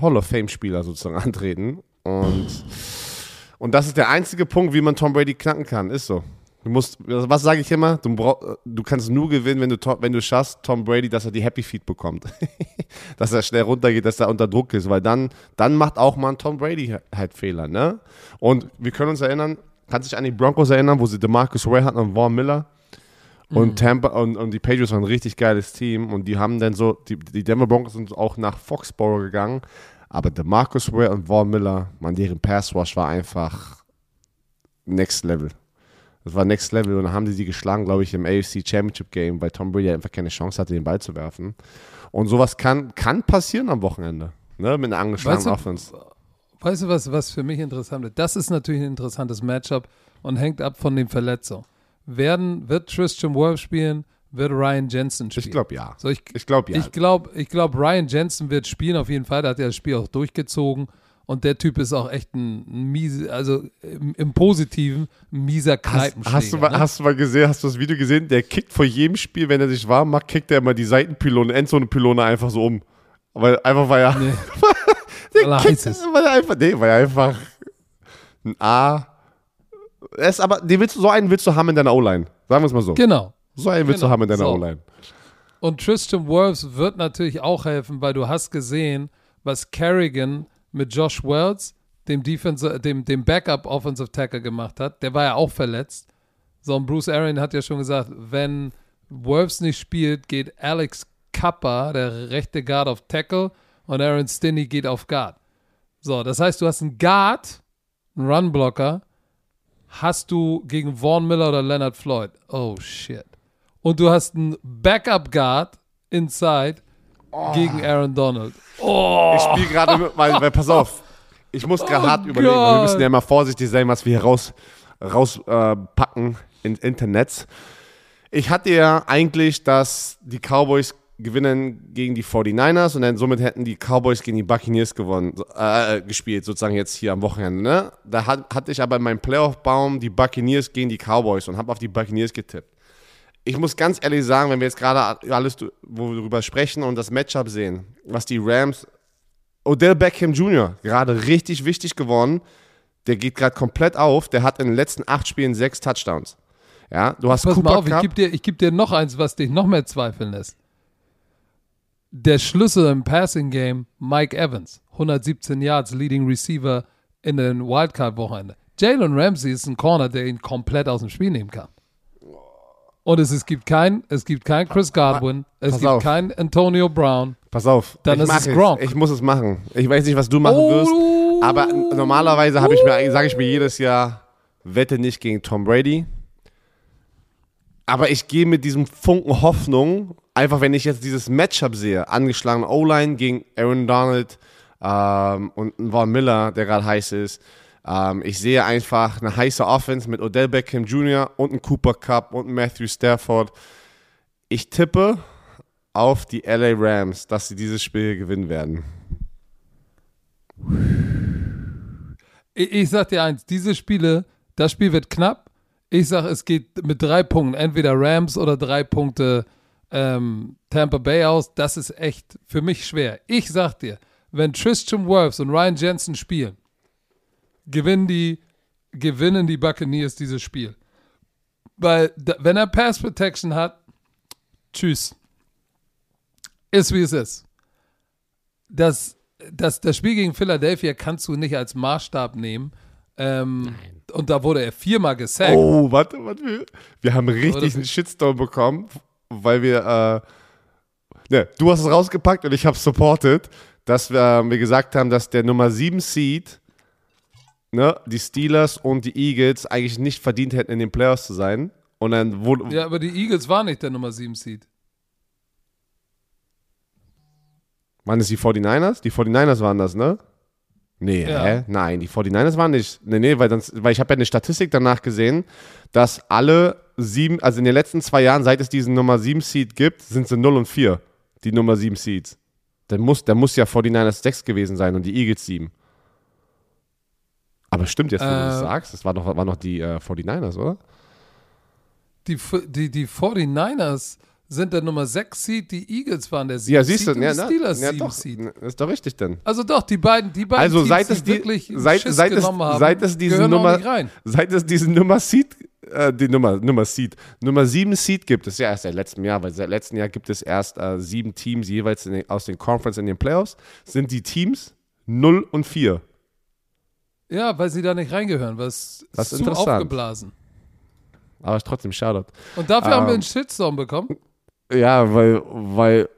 B: Hall of Fame-Spieler sozusagen antreten. Und, und das ist der einzige Punkt, wie man Tom Brady knacken kann. Ist so. Du musst, also was sage ich immer? Du, brauch, du kannst nur gewinnen, wenn du, wenn du schaffst, Tom Brady, dass er die Happy Feet bekommt. dass er schnell runtergeht, dass er unter Druck ist, weil dann, dann macht auch mal ein Tom Brady halt Fehler, ne? Und wir können uns erinnern, kannst dich an die Broncos erinnern, wo sie DeMarcus Ray hatten und Vaughn Miller? Und Tampa und, und die Patriots waren ein richtig geiles Team und die haben dann so, die, die Denver Broncos sind auch nach Foxborough gegangen, aber DeMarcus Ray und Vaughn Miller, man, deren Pass Rush war einfach next level. Das war next level und dann haben die sie geschlagen, glaube ich, im AFC Championship Game, weil Tom Brady einfach keine Chance hatte, den Ball zu werfen. Und sowas kann, kann passieren am Wochenende, ne, mit einer angeschlagenen
A: Weißt du-
B: Offense.
A: Weißt du, was, was für mich interessant ist? Das ist natürlich ein interessantes Matchup und hängt ab von den Verletzungen. Werden, wird Tristan Wolf spielen? Wird Ryan Jensen spielen?
B: Ich glaube ja.
A: So, ich
B: Ich glaube ja.
A: ich glaube, ich glaub, Ryan Jensen wird spielen auf jeden Fall. Da hat er das Spiel auch durchgezogen. Und der Typ ist auch echt ein, miese, also im, im Positiven ein mieser
B: Hast,
A: Kneipenschläger.
B: hast, du mal,
A: ne?
B: hast du mal gesehen, hast du das Video gesehen? Der kickt vor jedem Spiel, wenn er sich warm macht, kickt er immer die Seitenpylone, Endzone-Pylone einfach so um. Weil einfach, weil er,
A: Nee.
B: der
A: Weil er
B: kickt,
A: ist.
B: weil er einfach, nee, weil er einfach ein A. Er ist aber, den willst du, so einen willst du haben in deiner O-Line. Sagen wir es mal so.
A: Genau.
B: So einen willst
A: Genau.
B: du haben in deiner
A: So.
B: O-Line.
A: Und Tristan Wirfs wird natürlich auch helfen, weil du hast gesehen, was Kerrigan mit Josh Wells, dem, Defense, dem, dem Backup Offensive Tackle gemacht hat. Der war ja auch verletzt. So, und Bruce Arian hat ja schon gesagt, wenn Wirfs nicht spielt, geht Alex Kappa, der rechte Guard, auf Tackle und Aaron Stinney geht auf Guard. So, das heißt, du hast einen Guard, einen Runblocker, hast du gegen Vaughn Miller oder Leonard Floyd. Oh, shit. Und du hast einen Backup Guard inside gegen Aaron Donald. Oh,
B: Ich spiele gerade mit, weil, weil, pass auf, ich muss gerade
A: Oh
B: hart überlegen, weil wir
A: Gott.
B: müssen ja immer vorsichtig sein, was wir hier raus, rauspacken äh, ins Internet. Ich hatte ja eigentlich, dass die Cowboys gewinnen gegen die 49ers und dann somit hätten die Cowboys gegen die Buccaneers gewonnen, so- äh, gespielt, sozusagen jetzt hier am Wochenende. Ne? Da hat, hatte ich aber in meinem Playoff-Baum die Buccaneers gegen die Cowboys und habe auf die Buccaneers getippt. Ich muss ganz ehrlich sagen, wenn wir jetzt gerade alles, wo wir darüber sprechen und das Matchup sehen, was die Rams Odell Beckham Jr. gerade richtig wichtig geworden. der geht gerade komplett auf. Der hat in den letzten acht Spielen sechs Touchdowns. Ja, du hast
A: Pass
B: Cooper
A: mal auf, ich
B: Cup.
A: gebe dir, ich geb dir noch eins, was dich noch mehr zweifeln lässt. Der Schlüssel im Passing Game, Mike Evans, 117 Yards, Leading Receiver in den Wildcard-Wochenende. Jalen Ramsey ist ein Corner, der ihn komplett aus dem Spiel nehmen kann. Und es, es gibt kein, es gibt kein Chris Godwin, es
B: Pass
A: gibt
B: auf.
A: kein Antonio Brown.
B: Pass auf,
A: Dann
B: ich
A: ist es. Gronk.
B: Ich muss es machen. Ich weiß nicht, was du machen
A: Oh.
B: wirst, aber normalerweise habe ich mir, sage ich mir jedes Jahr, wette nicht gegen Tom Brady. Aber ich gehe mit diesem Funken Hoffnung, einfach wenn ich jetzt dieses Matchup sehe, angeschlagene O-Line gegen Aaron Donald ähm, und Von Miller, der gerade heiß ist. Ähm, ich sehe einfach eine heiße Offense mit Odell Beckham Jr. und ein Cooper Cup und ein Matthew Stafford. Ich tippe auf die LA Rams, dass sie dieses Spiel gewinnen werden.
A: Ich, ich sag dir eins, diese Spiele, das Spiel wird knapp. Ich sag, es geht mit drei Punkten, entweder Rams oder drei Punkte ähm, Tampa Bay aus. Das ist echt für mich schwer. Ich sag dir, wenn Tristan Wirfs und Ryan Jensen spielen, gewinnen die, gewinnen die Buccaneers dieses Spiel. Weil, wenn er Pass Protection hat, tschüss. Ist wie es ist. Das, das, das Spiel gegen Philadelphia kannst du nicht als Maßstab nehmen. Ähm, und da wurde er viermal gesackt.
B: Oh, warte, warte. wir- Wir haben richtig einen Shitstorm bekommen, weil wir, äh, ne, du hast es rausgepackt und ich habe supported, dass wir, äh, wir gesagt haben, dass der Nummer 7 Seed, ne, die Steelers und die Eagles eigentlich nicht verdient hätten, in den Playoffs zu sein. Und dann wurde,
A: Ja, aber die Eagles waren nicht der Nummer 7 Seed.
B: waren es die 49ers? Die 49ers waren das, ne? Nee,
A: Ja.
B: hä? Nein, die 49ers waren nicht. Nee, nee, weil, sonst, weil ich habe ja eine Statistik danach gesehen, dass alle sieben, also in den letzten zwei Jahren, seit es diesen Nummer 7 Seed gibt, sind sie 0 und 4, die Nummer 7 Seeds. Dann muss, dann muss ja 49ers 6 gewesen sein und die Eagles 7. Aber stimmt jetzt, wo du das
A: Äh.
B: sagst, das war noch, waren noch die äh, 49ers, oder?
A: Die, die, die 49ers sind der Nummer 6 Seed, die Eagles waren der 7
B: Ja, siehst du, ja,
A: die Steelers
B: ja,
A: 7
B: doch,
A: Seed.
B: ist doch richtig dann.
A: Also doch, die beiden, die beiden
B: Also
A: Teams,
B: seit es
A: die wirklich
B: seit,
A: Schiss
B: seit, es,
A: genommen haben,
B: seit es diese
A: gehören auch
B: Nummer,
A: rein.
B: seit es diesen Nummer Seed, äh, die Nummer, Nummer Seed, Nummer 7 Seed gibt es ja erst seit letztem Jahr, weil seit letztem Jahr gibt es erst äh, sieben Teams jeweils den, aus den Conference in den Playoffs, sind die Teams 0 und 4.
A: Ja, weil sie da nicht reingehören, weil es
B: Das
A: ist zu aufgeblasen.
B: Aber trotzdem Shoutout.
A: Und dafür haben wir
B: Ähm.
A: einen Shitstorm bekommen.
B: Ja, weil, weil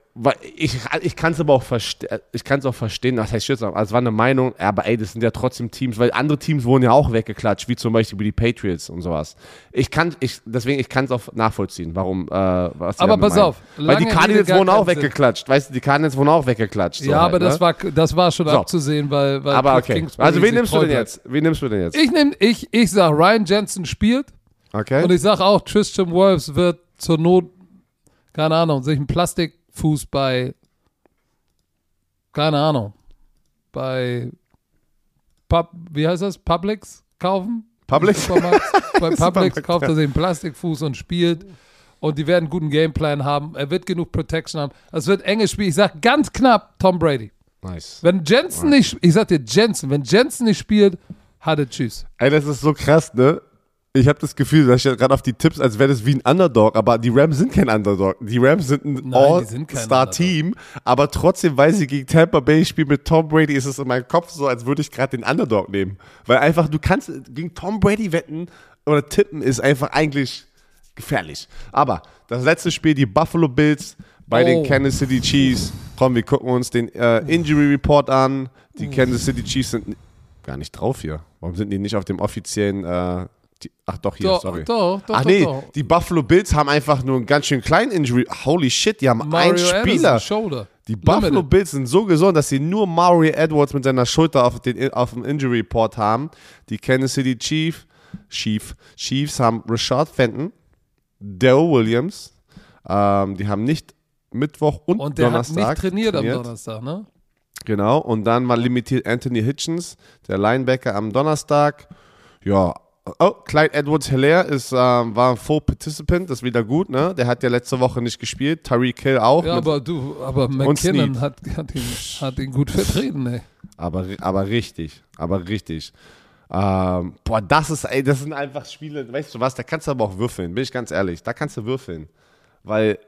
B: ich, ich kann es aber auch verstehen, ich kann es auch verstehen, das heißt Shitstorm, also es war eine Meinung, aber ey, das sind ja trotzdem Teams, weil andere Teams wurden ja auch weggeklatscht, wie zum Beispiel die Patriots und sowas. Ich kann, ich, deswegen, ich kann es auch nachvollziehen, warum, äh, was
A: Aber pass
B: meinen.
A: auf,
B: Weil die Cardinals wurden auch
A: keinen Sinn.
B: weggeklatscht, weißt du, die Cardinals wurden auch weggeklatscht. so
A: ja,
B: halt,
A: aber das,
B: ne?
A: war, das war schon
B: So.
A: abzusehen, weil, weil
B: aber okay. Also wen nimmst du denn jetzt? Wen nimmst du denn jetzt?
A: Ich nehm, ich, ich sag, Ryan Jensen spielt
B: Okay.
A: und ich sag auch, Tristan Wirfs wird zur Not, keine Ahnung, sich einen Plastikfuß bei, keine Ahnung, bei, Pub, wie heißt das, Publix kaufen?
B: Publix?
A: Bei Publix kauft er sich einen Plastikfuß und spielt. Und die werden einen guten Gameplan haben. Er wird genug Protection haben. Es wird enges Spiel. Ich sag ganz knapp Tom Brady.
B: nice.
A: Wenn Jensen nicht, ich sag dir Jensen, wenn Jensen nicht spielt, hat er Tschüss.
B: Ey, das ist so krass, ne? Ich habe das Gefühl, dass ich gerade auf die Tipps, als wäre das wie ein Underdog, aber die Rams sind kein Underdog. Die Rams sind ein All-Star-Team, aber trotzdem, weil sie gegen Tampa Bay spielen mit Tom Brady, ist es in meinem Kopf so, als würde ich gerade den Underdog nehmen. Weil einfach, du kannst gegen Tom Brady wetten oder tippen, ist einfach eigentlich gefährlich. Aber das letzte Spiel, die Buffalo Bills bei den
A: Oh.
B: Kansas City Chiefs. Komm, wir gucken uns den äh, Injury Report an. Die Kansas City Chiefs sind gar nicht drauf hier. Warum sind die nicht auf dem offiziellen äh, die, ach doch, hier,
A: Doch,
B: sorry.
A: doch, doch,
B: ach nee,
A: doch.
B: die Buffalo Bills haben einfach nur einen ganz schön kleinen Injury. Holy shit, die haben
A: Mario
B: einen Spieler.
A: Shoulder.
B: Die Buffalo
A: Limited.
B: Bills sind so gesund, dass sie nur Mario Edwards mit seiner Schulter auf, den, auf dem Injury Report haben. Die Kansas City Chief, Chief, Chiefs haben Rashad Fenton, Daryl Williams. Ähm, die haben nicht Mittwoch und,
A: Und der
B: Donnerstag
A: hat nicht trainiert, am Donnerstag, ne?
B: Genau, und dann mal limitiert Anthony Hitchens, der Linebacker am Donnerstag. Ja, oh, Clyde Edwards-Hilaire ist, ähm, war ein Full Participant, das ist wieder gut, ne? Der hat ja letzte Woche nicht gespielt, Tyreek Hill auch.
A: Ja, aber du, aber McKinnon hat, hat, ihn, hat ihn gut vertreten, ey.
B: aber, aber richtig, aber richtig. Ähm, boah, das ist, ey, das sind einfach Spiele, weißt du was, da kannst du aber auch würfeln, bin ich ganz ehrlich. Da kannst du würfeln. Weil,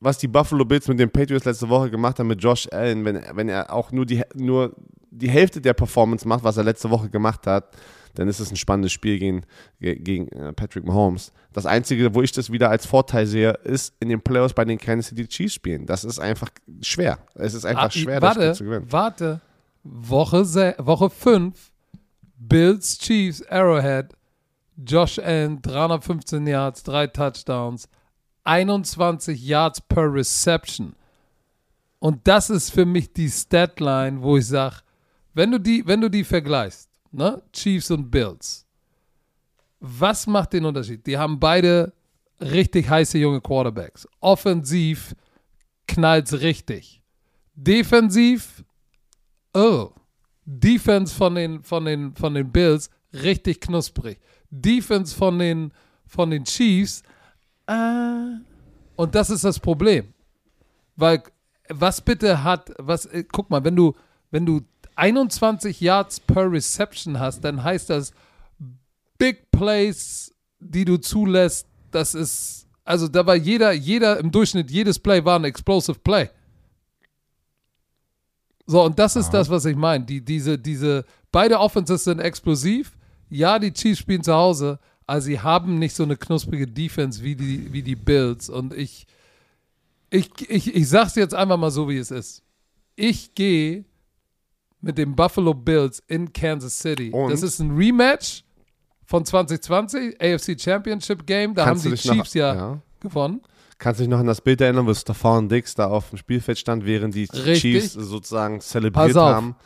B: was die Buffalo Bills mit den Patriots letzte Woche gemacht haben mit Josh Allen, wenn, wenn er auch nur die, nur die Hälfte der Performance macht, was er letzte Woche gemacht hat, dann ist es ein spannendes Spiel gegen, gegen äh, Patrick Mahomes. Das Einzige, wo ich das wieder als Vorteil sehe, ist in den Playoffs bei den Kansas City Chiefs spielen. Das ist einfach schwer. Es ist einfach ah, schwer,
A: warte,
B: das Spiel zu gewinnen.
A: Warte, Woche, Woche 5, Bills, Chiefs, Arrowhead, Josh Allen, 315 Yards, drei Touchdowns, 21 Yards per Reception. Und das ist für mich die Statline, wo ich sage, wenn du die, wenn du die vergleichst, ne? Chiefs und Bills. Was macht den Unterschied? Die haben beide richtig heiße junge Quarterbacks. Offensiv knallt's richtig. Defensiv, oh. Defense von den, von den, von den Bills richtig knusprig. Defense von den, von den Chiefs, äh. Und das ist das Problem. Weil, was bitte hat, was, äh, guck mal, wenn du, wenn du 21 Yards per Reception hast, dann heißt das Big Plays, die du zulässt, das ist, also da war jeder, jeder im Durchschnitt, jedes Play war ein Explosive Play. So, und das ist Aha. das, was ich meine. Die, diese, diese, beide Offenses sind explosiv. Ja, die Chiefs spielen zu Hause, aber sie haben nicht so eine knusprige Defense wie die, wie die Bills. Und ich, ich, ich, ich sag's jetzt einfach mal so, wie es ist. Ich gehe mit den Buffalo Bills in Kansas City. Und? Das ist ein Rematch von 2020, AFC Championship Game. Da Kannst haben die Chiefs noch, ja, ja, gewonnen.
B: Kannst du dich noch an das Bild erinnern, wo Stefan Dix da auf dem Spielfeld stand, während die Richtig. Chiefs sozusagen zelebriert haben?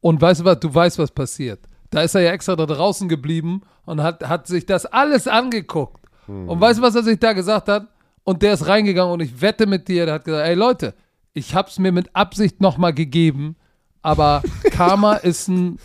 A: Und weißt du was, du weißt, was passiert. Da ist er ja extra da draußen geblieben und hat, hat sich das alles angeguckt. Hm. Und weißt du, was er sich da gesagt hat? Und der ist reingegangen und ich wette mit dir, der hat gesagt, ey Leute, ich hab's mir mit Absicht nochmal gegeben, aber Karma ist ein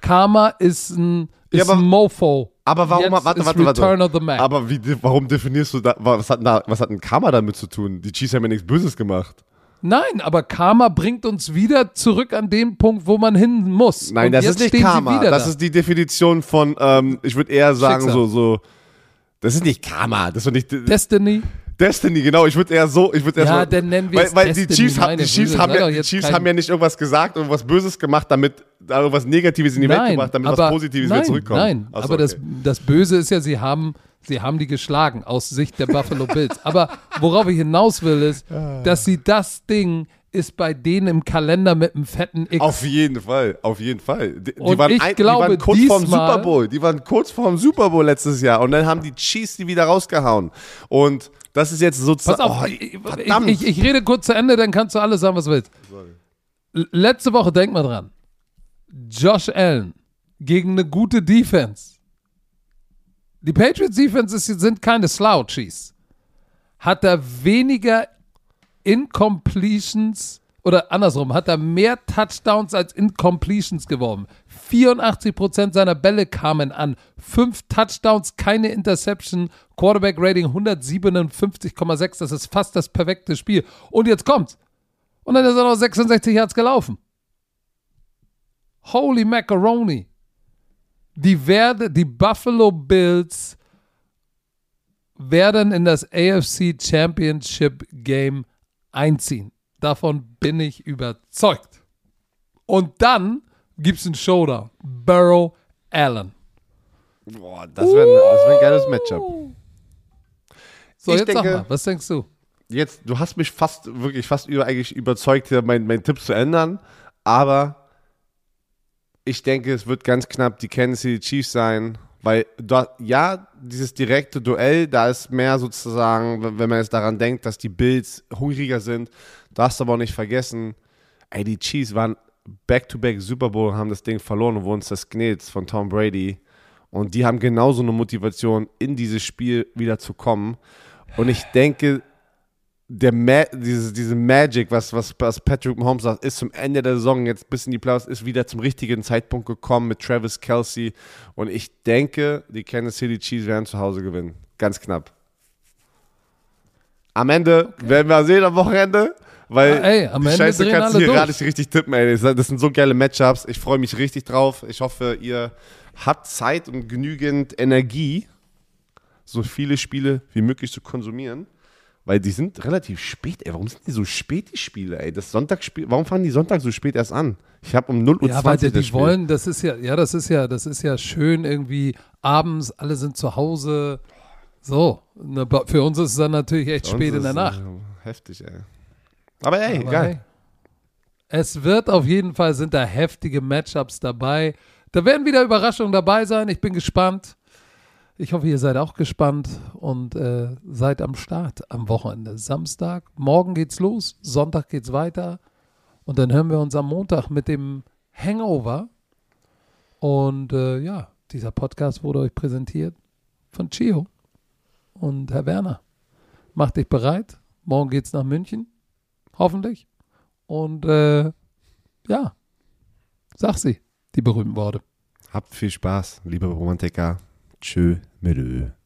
A: Karma ist ein, ist ja, aber, ein Mofo.
B: Aber warum, Jetzt warte, warte, Return warte. Of the Mac. Aber wie, warum definierst du da, was hat, was hat ein Karma damit zu tun? Die Chiefs haben ja nichts Böses gemacht.
A: Nein, aber Karma bringt uns wieder zurück an den Punkt, wo man hin muss.
B: Nein, Und das ist nicht Karma. Das da. ist die Definition von, ähm, ich würde eher sagen, Schicksal. so, so. Das ist nicht Karma. Das ist nicht.
A: Destiny.
B: Destiny, genau. Ich würde eher so, ich würde eher
A: ja,
B: so,
A: dann nennen wir
B: weil, weil die Chiefs, haben, die Chiefs, haben ja, die Chiefs haben ja nicht irgendwas gesagt, irgendwas Böses gemacht, damit da irgendwas Negatives in die nein, Welt gebracht, damit aber, was Positives
A: nein,
B: wieder zurückkommt.
A: Nein, Achso, aber okay. das, das Böse ist ja, sie haben, sie haben die geschlagen aus Sicht der Buffalo Bills. aber worauf ich hinaus will, ist, dass sie das Ding ist bei denen im Kalender mit einem fetten X.
B: Auf jeden Fall, auf jeden Fall. Die,
A: die waren, ich ein, glaube, die waren
B: kurz vorm Super Bowl. Die waren kurz vorm Super Bowl letztes Jahr und dann haben die Chiefs die wieder rausgehauen. Und das ist jetzt sozusagen.
A: Pass auf, oh, ich, ich, ich, rede kurz zu Ende, dann kannst du alles sagen, was du willst. Letzte Woche, denk mal dran. Josh Allen gegen eine gute Defense. Die Patriots Defense sind keine Slouchies. Hat er weniger Incompletions oder andersrum, hat er mehr Touchdowns als Incompletions geworfen. 84% seiner Bälle kamen an. Fünf Touchdowns, keine Interception, Quarterback Rating 157,6. Das ist fast das perfekte Spiel. Und jetzt kommt's. Und dann ist er noch 66 Yards gelaufen. Holy Macaroni. Die, werde, die Buffalo Bills werden in das AFC Championship Game einziehen. Davon bin ich überzeugt. Und dann gibt es einen Showdown. Burrow Allen.
B: Boah, das wäre wär ein geiles Matchup.
A: So, ich jetzt denke, sag mal, was denkst du?
B: Jetzt, du hast mich fast, wirklich fast über, eigentlich überzeugt, hier meinen mein Tipp zu ändern, aber ich denke, es wird ganz knapp die Kansas City Chiefs sein, weil dort, ja, dieses direkte Duell, da ist mehr sozusagen, wenn man jetzt daran denkt, dass die Bills hungriger sind, darfst du aber auch nicht vergessen, ey, die Chiefs waren Back-to-Back Super Bowl, haben das Ding verloren und wurden zersknillt von Tom Brady. Und die haben genauso eine Motivation, in dieses Spiel wieder zu kommen. Und ich denke, der Ma diese, diese Magic, was, was, was Patrick Mahomes sagt, ist zum Ende der Saison jetzt bis in die Playoffs, ist wieder zum richtigen Zeitpunkt gekommen mit Travis Kelsey. Und ich denke, die Kansas City Chiefs werden zu Hause gewinnen. Ganz knapp. Am Ende okay. werden wir sehen am Wochenende. Weil
A: Ah, ey, am
B: die
A: Ende
B: Scheiße kannst du hier gar nicht richtig tippen, ey. Das sind so geile Matchups. Ich freue mich richtig drauf. Ich hoffe, ihr habt Zeit und genügend Energie, so viele Spiele wie möglich zu konsumieren. Weil die sind relativ spät, ey. Warum sind die so spät, die Spiele, ey? Das Sonntagsspiel, warum fangen die Sonntag so spät erst an? Ich habe um 0 Uhr
A: Ja, weil die,
B: das Spiel.
A: wollen, das ist ja, ja, das ist ja, das ist ja schön irgendwie abends, alle sind zu Hause. So, ne, für uns ist es dann natürlich echt
B: uns
A: spät in der Nacht.
B: äh, Heftig, ey. Aber ey,
A: Aber
B: geil.
A: hey, es wird auf jeden Fall, sind da heftige Matchups dabei. Da werden wieder Überraschungen dabei sein. Ich bin gespannt. Ich hoffe, ihr seid auch gespannt und äh, seid am Start am Wochenende. Samstag, morgen geht's los, Sonntag geht's weiter und dann hören wir uns am Montag mit dem Hangover. Und äh, ja, dieser Podcast wurde euch präsentiert von Chio und Herr Werner. Macht dich bereit. Morgen geht's nach München. Hoffentlich. Und äh, ja, sag sie, die berühmten Worte.
B: Habt viel Spaß, liebe Romantiker. Tschö, mit Ö.